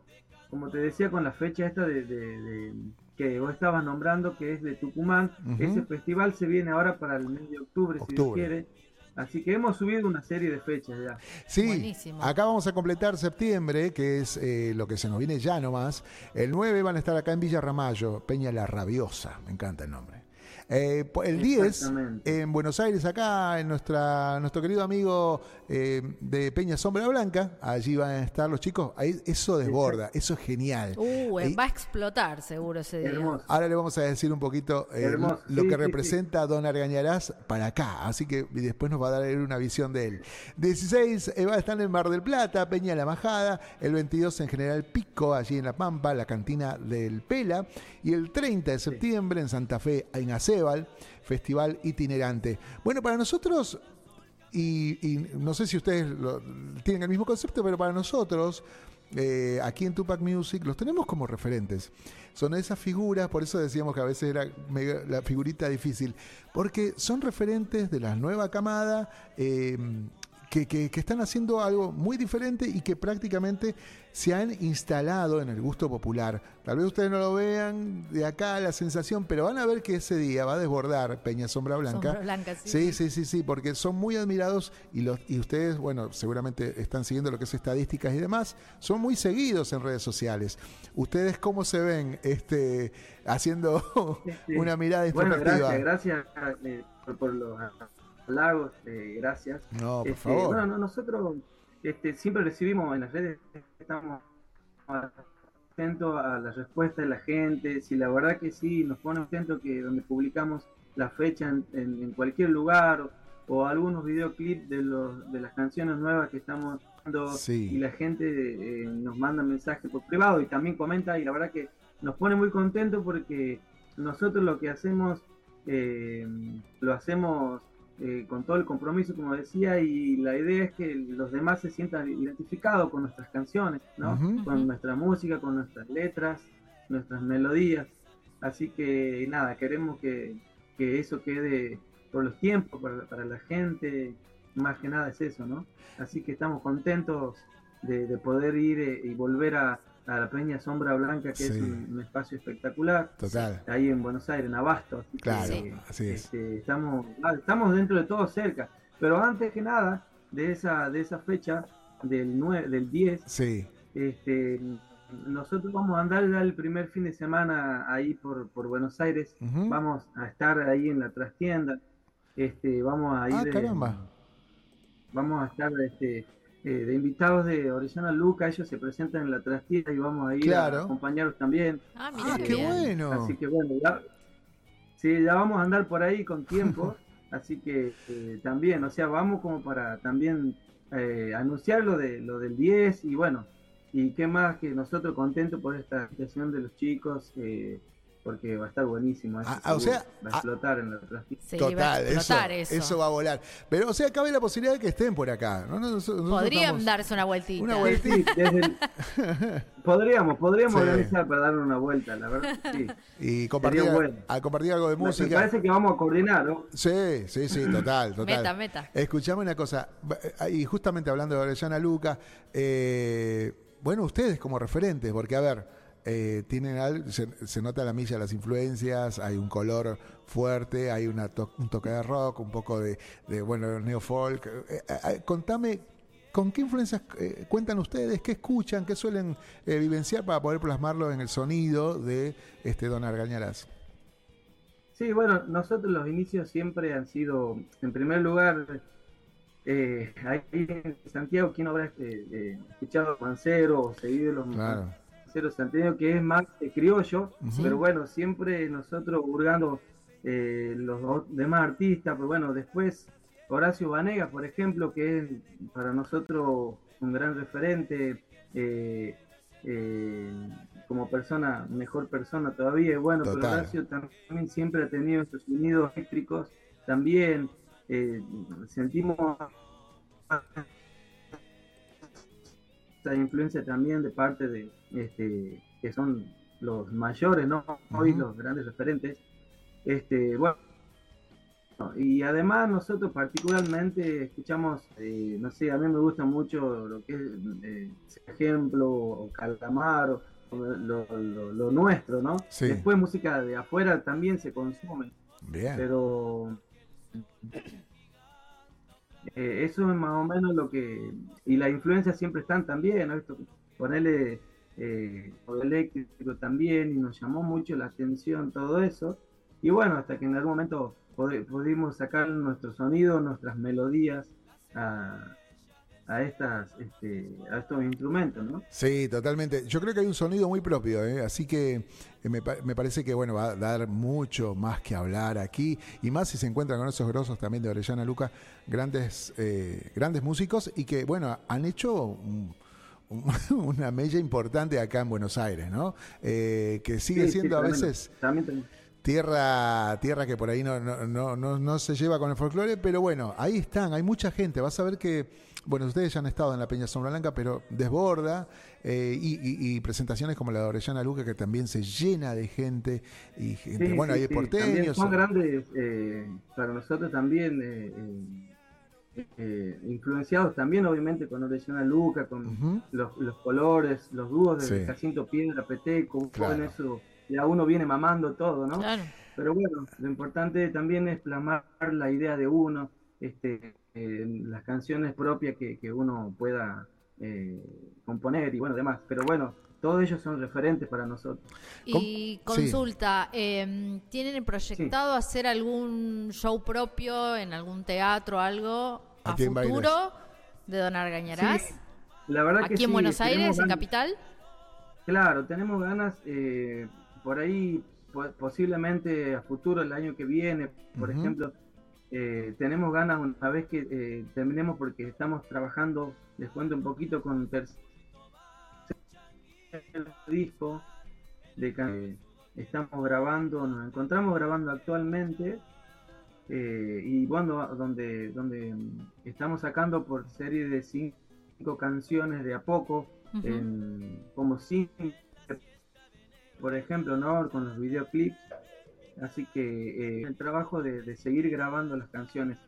como te decía, con la fecha esta de, de- de- que vos estabas nombrando, que es de Tucumán, ese festival se viene ahora para el mes de octubre, si Dios Octubre. quiere. Así que hemos subido una serie de fechas ya. Sí, acá vamos a completar septiembre, que es eh, lo que se nos viene ya nomás. El 9 van a estar acá en Villa Ramallo, Peña La Rabiosa, me encanta el nombre. Eh, el 10 Exactamente. en Buenos Aires, acá en nuestra, nuestro querido amigo eh, de Peña Sombra Blanca, allí van a estar los chicos. Ahí, eso desborda, eso es genial. Uh, Ahí- va a explotar seguro ese día. Ahora le vamos a decir un poquito eh, lo Sí, que sí, representa Don Argañarás para acá. Así que y después nos va a dar una visión de él. 16 eh, va a estar en Mar del Plata, Peña La Majada. El 22 en General Pico, allí en La Pampa, la cantina del Pela. Y el 30 de septiembre en Santa Fe, en Festival itinerante. Bueno, para nosotros y, no sé si ustedes lo- tienen el mismo concepto, pero para nosotros, eh, aquí en Tupac Music, los tenemos como referentes. Son esas figuras, por eso decíamos que a veces era la figurita difícil, porque son referentes de la nueva camada. eh, que, que- que están haciendo algo muy diferente y que prácticamente se han instalado en el gusto popular. Tal vez ustedes no lo vean de acá la sensación, pero van a ver que ese día va a desbordar Peña Sombra Blanca. Sombra Blanca, sí. sí, sí, sí, sí, porque son muy admirados y, los, y ustedes, bueno, seguramente están siguiendo lo que es estadísticas y demás, son muy seguidos en redes sociales. ¿Ustedes cómo se ven este, haciendo Sí. una mirada Bueno, introspectiva? gracias, gracias eh, por, por los halagos, eh, gracias. No, por Este, favor. Bueno, no, nosotros este, siempre recibimos en las redes, estamos atentos a la respuesta de la gente, si la verdad que sí, nos pone contento que donde publicamos la fecha en, en- en cualquier lugar o, o algunos videoclips de, los, de las canciones nuevas que estamos dando Sí. y la gente eh, nos manda mensajes por privado y también comenta y la verdad que nos pone muy contentos porque nosotros lo que hacemos eh, lo hacemos eh, con todo el compromiso, como decía, y la idea es que los demás se sientan identificados con nuestras canciones. Con nuestra música, con nuestras letras, nuestras melodías. Así que nada, queremos que, que eso quede por los tiempos, para, para la gente, más que nada es eso, ¿no? Así que estamos contentos de, de poder ir eh, y volver a, a la Peña Sombra Blanca, que es un, un espacio espectacular Total. ahí en Buenos Aires, en Abasto. Que, Claro, eh, así es. este, estamos, ah, estamos dentro de todo cerca. Pero antes que nada, de esa, de esa fecha, del, 9, del 10, Sí. este, nosotros vamos a andar el primer fin de semana ahí por, por Buenos Aires. Vamos a estar ahí en la trastienda. Este, vamos a ir. Ah, eh, caramba. vamos a estar este, eh, de invitados de Original Luca, ellos se presentan en la trastienda y vamos a ir Claro. a acompañarlos también. Ah, Ah, qué bueno. Así que bueno, ya, sí, ya vamos a andar por ahí con tiempo, así que eh, también, o sea, vamos como para también eh, anunciar lo, de, lo del 10 y bueno, y qué más que nosotros contentos por esta situación de los chicos, eh, porque va a estar buenísimo. eso Ah, o sea, va a explotar en la. Sí, va a Total, eso, explotar eso. eso. va a volar. Pero, o sea, cabe la posibilidad de que estén por acá. ¿no? Nosotros Podrían darse una vueltita. Una vueltita. sí, desde el- podríamos, podríamos Sí. organizar para darle una vuelta, la verdad. Sí. Y compartir, bueno. a compartir algo de Me música. parece que vamos a coordinar, ¿no? Sí, sí, sí, total, total. Meta, meta. Escuchame una cosa, y justamente hablando de Orellana Luca, eh, bueno, ustedes como referentes, porque a ver, eh, tienen al- se, se nota la milla las influencias, hay un color fuerte, hay una to- un toque de rock, un poco de, de, bueno, neofolk. Eh, eh, eh, contame, ¿con qué influencias eh, cuentan ustedes? ¿Qué escuchan? ¿Qué suelen eh, vivenciar para poder plasmarlo en el sonido de este Don Argañarás? Sí, bueno, nosotros los inicios siempre han sido, en primer lugar, eh, ahí en Santiago, ¿quién habrá escuchado Mancero o seguido los Claro. Manceros Santiago, que es más eh, criollo, pero bueno, siempre nosotros hurgando eh, los demás artistas, pues bueno, después Horacio Vanega, por ejemplo, que es para nosotros un gran referente, eh, eh, como persona, mejor persona todavía, bueno, pero. Horacio también siempre ha tenido estos sonidos eléctricos, también sentimos esta influencia también de parte de este que son los mayores, ¿no? Hoy los grandes referentes. Este, bueno, y además nosotros particularmente escuchamos, eh, no sé, a mí me gusta mucho lo que es, eh, ejemplo, o Calamaro, lo, lo- lo nuestro, ¿no? Sí. Después música de afuera también se consume, Bien. pero eh, eso es más o menos lo que... Y las influencias siempre están también, ¿no? Ponerle eh, eléctrico también, y nos llamó mucho la atención todo eso. Y bueno, hasta que en algún momento pudimos sacar nuestro sonido, nuestras melodías a, a, estas, este, a estos instrumentos, ¿no? Sí, totalmente. Yo creo que hay un sonido muy propio, ¿eh? así que eh, me, pa- me parece que bueno va a dar mucho más que hablar aquí y más si se encuentran con esos grosos también de Orellana Luca, grandes eh, grandes músicos y que bueno han hecho un- un- una mella importante acá en Buenos Aires, ¿no? Eh, que sigue Sí, sí, siendo a veces También tierra, tierra que por ahí no, no, no, no, no se lleva con el folclore, pero bueno, ahí están, hay mucha gente. Vas a ver que, bueno, ustedes ya han estado en la Peña Sombra Blanca, pero desborda, eh, y, y- y presentaciones como la de Orellana Luca, que también se llena de gente, y gente, Sí, bueno, sí, hay sí. Porteños. son grandes, eh, para nosotros también, eh, eh, eh, influenciados también obviamente con Orellana Luca, con los, los colores, los dúos de Sí. Jacinto Piedra, Peteco, Claro. con eso ya uno viene mamando todo, ¿no? Claro. Pero bueno, lo importante también es plasmar la idea de uno, este, eh, las canciones propias que, que uno pueda eh, componer y bueno, demás. Pero bueno, todos ellos son referentes para nosotros. Y consulta, eh, ¿tienen proyectado hacer algún show propio en algún teatro, algo a futuro Bailes. de Don Argañarás? Sí, la verdad que ¿Aquí en sí, Buenos Aires, en. Capital? Claro, tenemos ganas, eh, por ahí po- posiblemente a futuro, el año que viene, por ejemplo, eh, tenemos ganas una vez que eh, terminemos porque estamos trabajando, les cuento un poquito con tercer disco de ca- eh, estamos grabando, nos encontramos grabando actualmente eh, y bueno, donde, donde mm, estamos sacando por serie de cinco canciones de a poco, en- como cinco, por ejemplo, ¿no? con los videoclips. Así que eh, el trabajo de, de seguir grabando las canciones.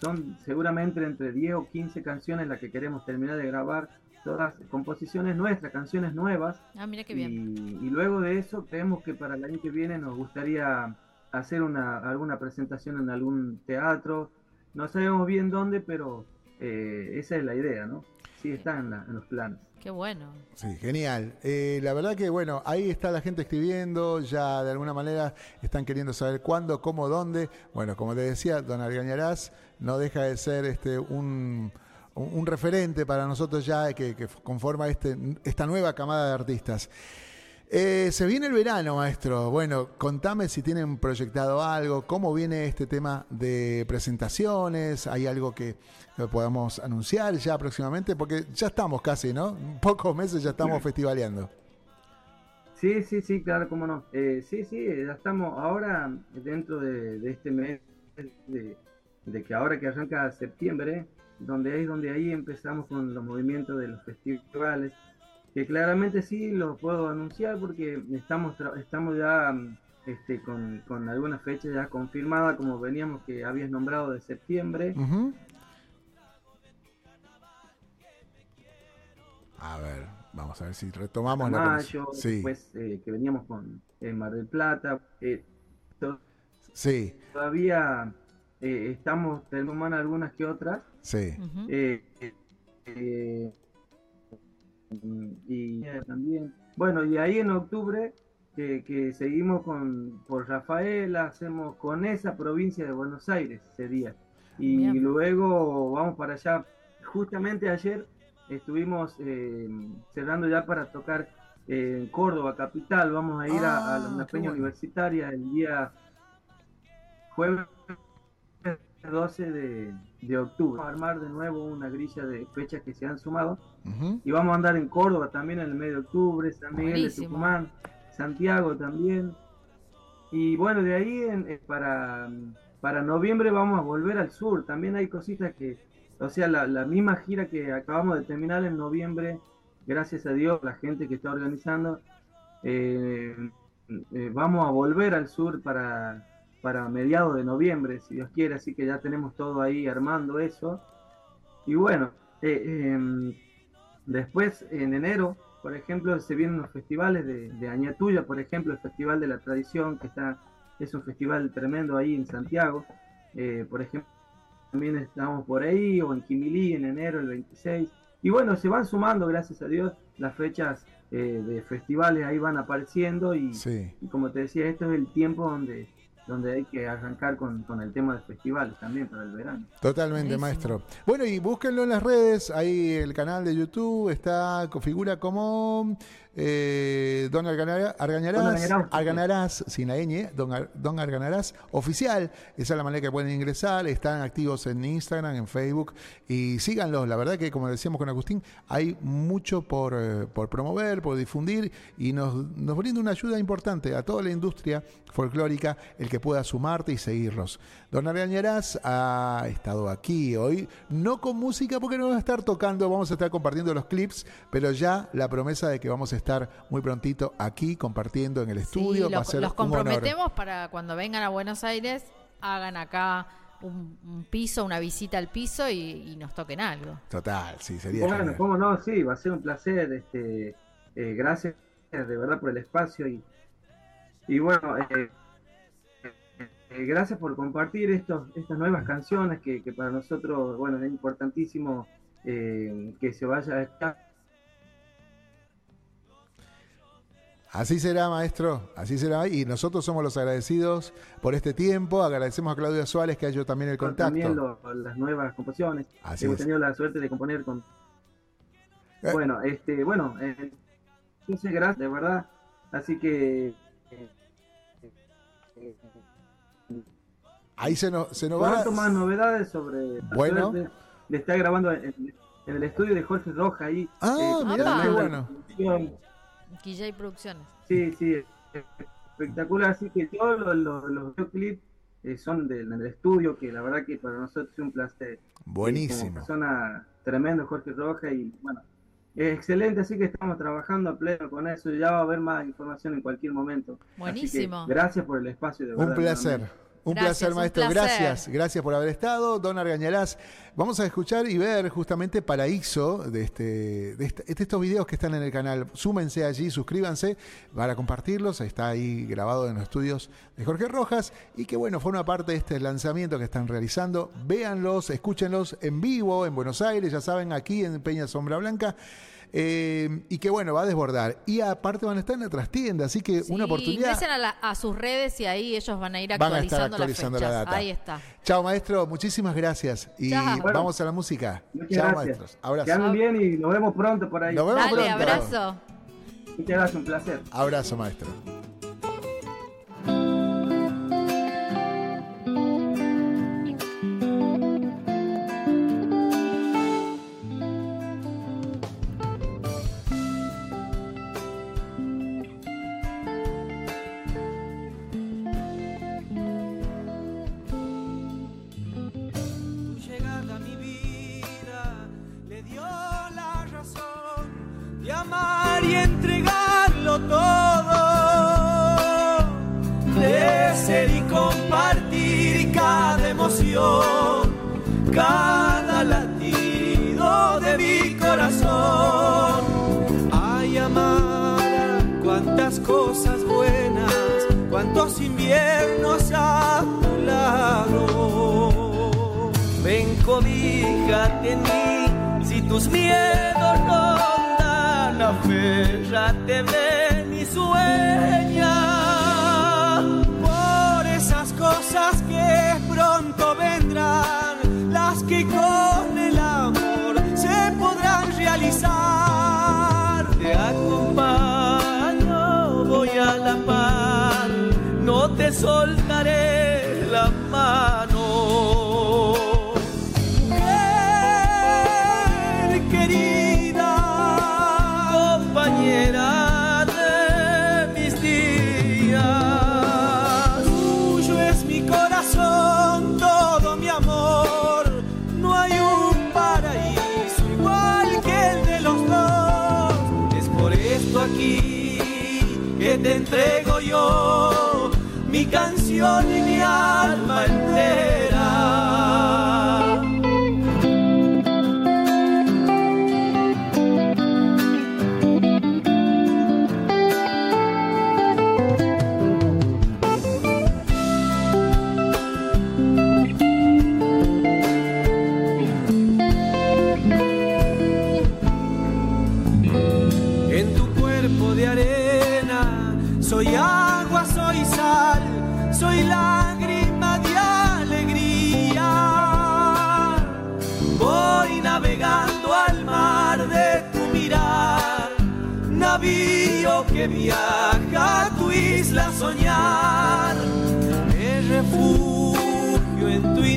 Son seguramente entre 10 o 15 canciones las que queremos terminar de grabar, todas composiciones nuestras, canciones nuevas. Ah, mira qué bien. Y, y luego de eso creemos que para el año que viene nos gustaría hacer una, alguna presentación en algún teatro. No sabemos bien dónde, pero eh, esa es la idea, ¿no? Sí está en, la- en los planes. Qué bueno. Sí, genial. Eh, la verdad que, bueno, ahí está la gente escribiendo, ya de alguna manera están queriendo saber cuándo, cómo, dónde. Bueno, como te decía, don Argañarás no deja de ser este un, un- un referente para nosotros ya que, que conforma este, esta nueva camada de artistas. Eh, se viene el verano, maestro. Bueno, contame si tienen proyectado algo, cómo viene este tema de presentaciones, hay algo que, podamos anunciar ya próximamente, porque ya estamos casi, ¿no? En pocos meses ya estamos festivaleando. Sí, sí, sí, claro, cómo no. Eh, sí, sí, ya estamos ahora dentro de, de este mes de, de que ahora que arranca septiembre, donde es donde ahí empezamos con los movimientos de los festivales, que claramente sí los puedo anunciar porque estamos tra- estamos ya mm, este, con, con alguna fecha ya confirmada, como veníamos que habías nombrado de septiembre. A ver, vamos a ver si retomamos la mayo. Sí, después eh, que veníamos con eh, Mar del Plata, eh, to- sí, todavía eh, estamos terminando algunas que otras. sí. Eh, eh, y también, bueno, y ahí en octubre que, que seguimos con por Rafaela, hacemos con esa provincia de Buenos Aires ese día. Y Bien. luego vamos para allá. Justamente ayer estuvimos eh, cerrando ya para tocar eh, en Córdoba, capital. Vamos a ir a, a la- Ah, peña bueno. universitaria el día jueves 12 de, de octubre. Vamos a armar de nuevo una grilla de fechas que se han sumado. Y vamos a andar en Córdoba también en el mes de octubre, San Miguel Buenísimo. de Tucumán, Santiago también. Y bueno, de ahí en- eh, para, para noviembre vamos a volver al sur. También hay cositas que, o sea, la, la misma gira que acabamos de terminar en noviembre, gracias a Dios, la gente que está organizando, eh, eh, vamos a volver al sur para, para mediados de noviembre, si Dios quiere. Así que ya tenemos todo ahí armando eso. Y bueno, eh, em, después en enero por ejemplo, se vienen los festivales de, de Añatuya, por ejemplo, el Festival de la Tradición, que está es un festival tremendo ahí en Santiago. Eh, por ejemplo, también estamos por ahí, o en Quimilí en enero, el 26. Y bueno, se van sumando, gracias a Dios, las fechas eh, de festivales ahí van apareciendo y, Sí. y como te decía, esto es el tiempo donde, donde hay que arrancar con, con el tema de festivales también para el verano. Totalmente, maestro. Bueno, y búsquenlo en las redes, ahí el canal de YouTube está, configura como eh, Don Argañarás. Arganarás, sin la ñ, Don, Ar- Don Arganarás, oficial, esa es la manera que pueden ingresar, están activos en Instagram, en Facebook, y síganlos, la verdad que como decíamos con Agustín, hay mucho por, eh, por promover, por difundir, y nos, nos brinda una ayuda importante a toda la industria folclórica, el que pueda sumarte y seguirlos. Don Argañarás ha estado aquí hoy, no con música porque no va a estar tocando, vamos a estar compartiendo los clips, pero ya la promesa de que vamos a estar muy prontito aquí compartiendo en el estudio Sí, va a los, ser los un comprometemos para cuando vengan a Buenos Aires, hagan acá un, un piso, una visita al piso y, y nos toquen algo. Total, sí, sería Bueno, genial. cómo no, sí, va a ser un placer. Este, eh, gracias de verdad por el espacio y, y bueno, eh, eh, gracias por compartir estos, estas nuevas canciones que, que para nosotros, bueno, es importantísimo eh, que se vaya a estar. Así será, maestro, así será. Y nosotros somos los agradecidos por este tiempo. Agradecemos a Claudia Suárez que ha hecho también el contacto. También lo- las nuevas composiciones. Así Hemos es. tenido la suerte de componer con. Eh. Bueno, este, bueno, eh, muchas gracias, de verdad. Así que. eh, Ahí se nos, se nos va. Más novedades sobre. Bueno. Le está grabando en, en el estudio de Jorge Roja ahí. Ah, eh, mirá, qué bueno. KJ Producciones. Sí, sí, espectacular. Así que todos los, los, los videoclips eh, son del, del estudio, que la verdad que para nosotros es un placer. Buenísimo. Como persona tremendo, Jorge Roja, y bueno, es excelente, así que estamos trabajando a pleno con eso. Ya va a haber más información en cualquier momento. Así que Buenísimo. gracias por el espacio, de Un verdad. placer. nuevamente. Un Gracias, placer, un maestro. placer. Gracias. Gracias por haber estado. Don Argañarás. Vamos a escuchar y ver justamente Paraíso de, este, de, este- de estos videos que están en el canal. Súmense allí, suscríbanse para compartirlos. Está ahí grabado en los estudios de Jorge Rojas. Y que bueno, forma parte de este lanzamiento que están realizando. Véanlos, escúchenlos en vivo en Buenos Aires, ya saben, aquí en Peña Sombra Blanca. Eh, y que bueno, va a desbordar. Y aparte van a estar en la trastienda, así que una oportunidad. Ingresen a, la- a sus redes y ahí ellos van a ir Van a estar actualizando, la data. Ahí está. Chao, maestro. Muchísimas gracias. Y Chao. Vamos a la música. Muchas Chao, gracias. maestros. Abrazo. Que anden bien y nos vemos pronto por ahí. Nos vemos Dale, pronto. abrazo. Muchas gracias, un placer. Abrazo, maestro. Inviernos a tu lado. Ven, cobíjate en mí, si tus miedos rondan, aférrate, ven y sueña. Soltaré canción y mi alma.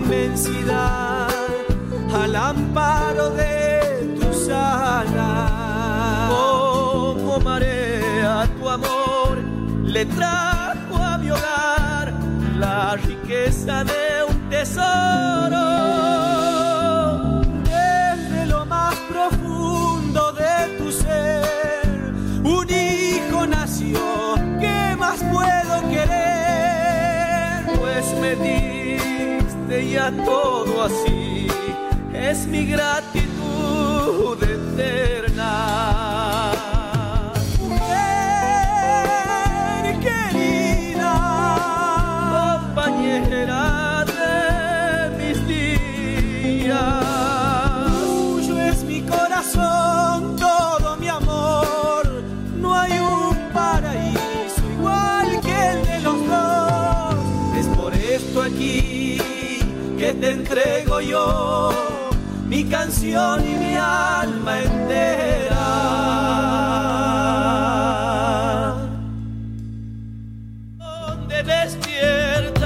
Inmensidad, al amparo de tus alas. Como marea tu amor le trajo a mi hogar la riqueza de un tesoro. Todo así. Es mi gratitud mi canción y mi alma entera. Donde despiertan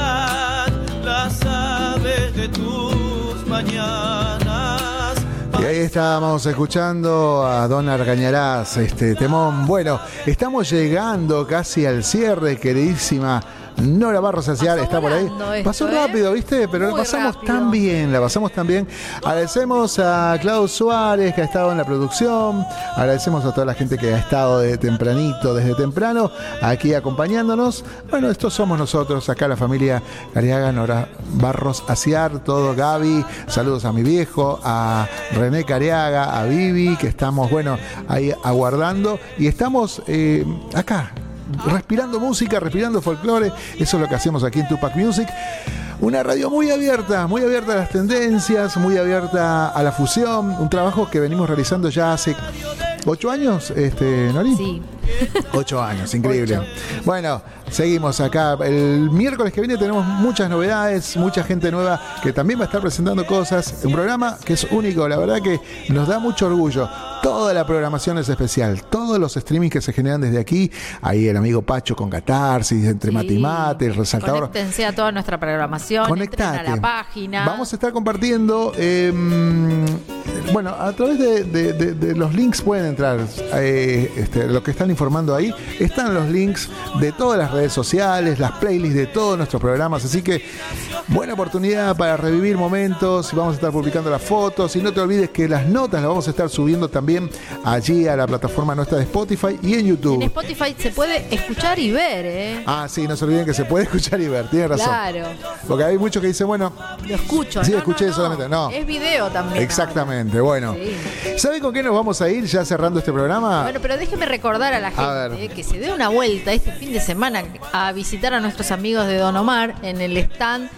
las aves de tus mañanas. Y ahí estábamos escuchando a Don Argañarás, este temón. Bueno, estamos llegando casi al cierre, queridísima. Nora Barros Saciar está por ahí. esto, Pasó ¿eh? rápido, ¿viste? Pero la pasamos rápido. tan bien, la pasamos tan bien. Agradecemos a Claudio Suárez que ha estado en la producción. Agradecemos a toda la gente que ha estado de tempranito, desde temprano, aquí acompañándonos. Bueno, estos somos nosotros, acá la familia Cariaga, Nora Barros Aciar, todo Gaby. Saludos a mi viejo, a René Cariaga, a Vivi, que estamos, bueno, ahí aguardando. Y estamos eh, acá, respirando música, respirando folclore. Eso es lo que hacemos aquí en Tupac Music. Una radio muy abierta, muy abierta a las tendencias, muy abierta a la fusión. Un trabajo que venimos realizando ya hace ocho años, este, Nori. Sí. Ocho años, increíble. Bueno, seguimos acá. El miércoles que viene tenemos muchas novedades, mucha gente nueva que también va a estar presentando cosas. Un programa que es único, la verdad que nos da mucho orgullo. Toda la programación es especial, todos los streamings que se generan desde aquí. Ahí el amigo Pacho con Catarsis, entre mate y mate, el resaltador. Conéctense a toda nuestra programación. entren a Conectate. la página. Vamos a estar compartiendo, eh, bueno, a través de, de- de- de los links pueden entrar, eh, este, lo que están informando ahí, están los links de todas las redes sociales, las playlists de todos nuestros programas, así que buena oportunidad para revivir momentos, vamos a estar publicando las fotos, y no te olvides que las notas las vamos a estar subiendo también allí a la plataforma nuestra de Spotify y en YouTube. En Spotify se puede escuchar y ver, ¿eh? Ah, sí, no se olviden que se puede escuchar y ver, tiene razón. Claro. Porque hay muchos que dicen, bueno, Lo escucho. Sí, No, escuché no, no. solamente, no. Es video también. Exactamente, bueno. ¿Saben con qué nos vamos a ir ya cerrando este programa? Bueno, pero déjeme recordar a la gente que se dé una vuelta este fin de semana a visitar a nuestros amigos de Don Omar en el stand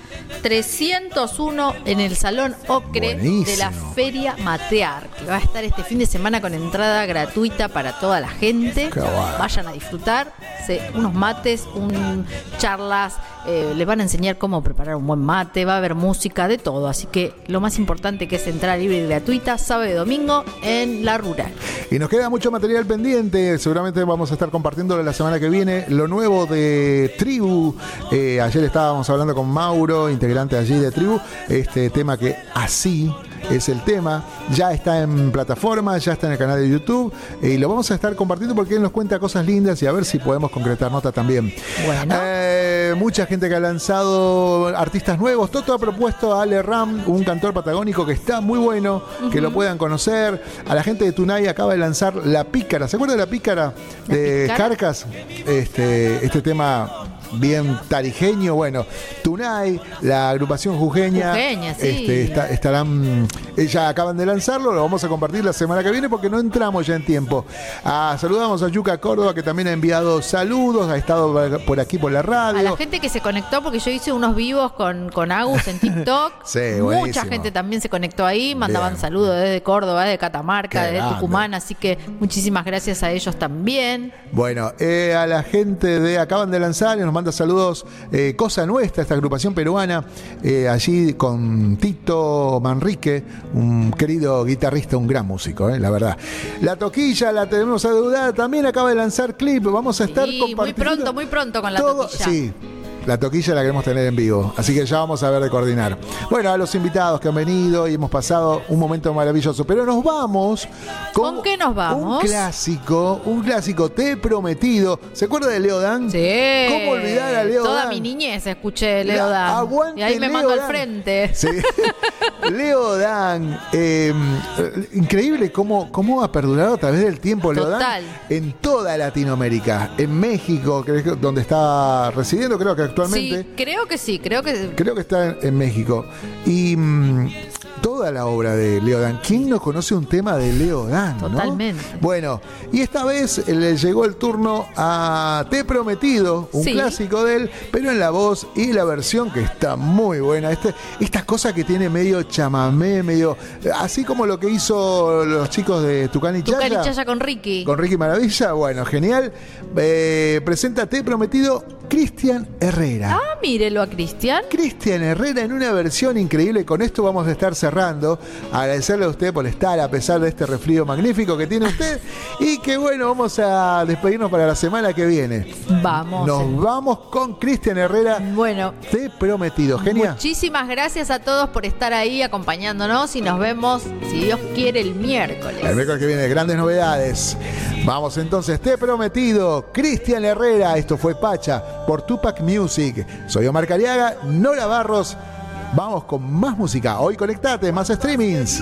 301 en el Salón Ocre Buenísimo. de la Feria Matear, que va a estar este fin de semana con entrada gratuita para toda la gente. Bueno. Vayan a disfrutar se- unos mates, un, charlas, eh, les van a enseñar cómo preparar un buen mate, va a haber música, de todo. Así que lo más importante que es entrada libre y gratuita, sábado y domingo en la rural. Y nos queda mucho material pendiente. Seguramente vamos a estar compartiéndolo la semana que viene. Lo nuevo de Tribu. Eh, ayer estábamos hablando con Mauro, integrante allí de Tribu. Este tema que así es el tema. Ya está en plataforma, ya está en el canal de YouTube. y lo vamos a estar compartiendo porque él nos cuenta cosas lindas y a ver si podemos concretar nota también. Eh, mucha gente que ha lanzado artistas nuevos. Toto ha propuesto a Ale Ram, un cantor patagónico que está muy bueno, que lo puedan conocer. A la gente de Tunay acaba de lanzar La Pícara. ¿Se acuerdan de La Pícara de Pícara? Carcas? Este, este tema bien tarijeño. Bueno, Tunay, la agrupación jujeña, Jujeña, sí. este, está- estarán, eh, ya acaban de lanzarlo, lo vamos a compartir la semana que viene porque no entramos ya en tiempo. Ah, saludamos a Yuca Córdoba que también ha enviado saludos, ha estado por aquí por la A la radio. gente que se conectó, porque yo hice unos vivos con, con Agus en TikTok. Sí, Mucha buenísimo. gente también se conectó ahí, mandaban Bien. saludos desde Córdoba, desde Catamarca, Qué desde grande. Tucumán, así que muchísimas gracias a ellos también. Bueno, eh, a la gente de acaban de lanzar y nos manda saludos eh, Cosa Nuestra, esta agrupación peruana, eh, allí con Tito Manrique, un querido guitarrista, un gran músico, eh, la verdad. La toquilla la tenemos adeudada, también acaba de lanzar clip, vamos a estar muy compartiendo. pronto, muy pronto con la todo- toquilla. Sí. La toquilla la queremos tener en vivo, así que ya vamos a ver de coordinar. Bueno, a los invitados que han venido y hemos pasado un momento maravilloso, pero nos vamos con, ¿Con qué nos vamos? un clásico, un clásico, Te he prometido. ¿Se acuerda de Leo Dan? Sí. ¿Cómo olvidar a Leo Toda Dan? mi niñez escuché Leo La- Dan. aguante y ahí me Leo mando al frente. Sí. Leo Dan, eh, increíble cómo, cómo ha perdurado a través del tiempo Leo Total. Dan en toda Latinoamérica, en México, donde está residiendo, creo que actualmente. Sí, creo que sí, creo que Creo que está en, en México. Y mm, toda la obra de Leo Dan. ¿Quién no conoce un tema de Leo Dan? no? Totalmente. Bueno, y esta vez le llegó el turno a Te prometido, un Sí. clásico de él, pero en la voz y la versión que está muy buena. Este, esta cosa que tiene medio chamamé, medio. Así como lo que hizo los chicos de Tucán y Tucán y Chaya. Chaya con Ricky. Con Ricky Maravilla, bueno, genial. Eh, presenta Te prometido Cristian Herrera. Ah, mírelo a Cristian. Cristian Herrera en una versión increíble. Con esto vamos a estar cerrando. Agradecerle a usted por estar a pesar de este resfrío magnífico que tiene usted. y que bueno, vamos a despedirnos para la semana que viene. Vamos. Nos vamos con Cristian Herrera. Bueno. Te prometido. Genial. Muchísimas gracias a todos por estar ahí acompañándonos y nos vemos, si Dios quiere, el miércoles. El miércoles que viene, grandes novedades. Vamos entonces, te prometido, Cristian Herrera, esto fue Pacha por Tupac Music. Soy Omar Cariaga, Nora Barros. Vamos con más música. Hoy conectate, más streamings.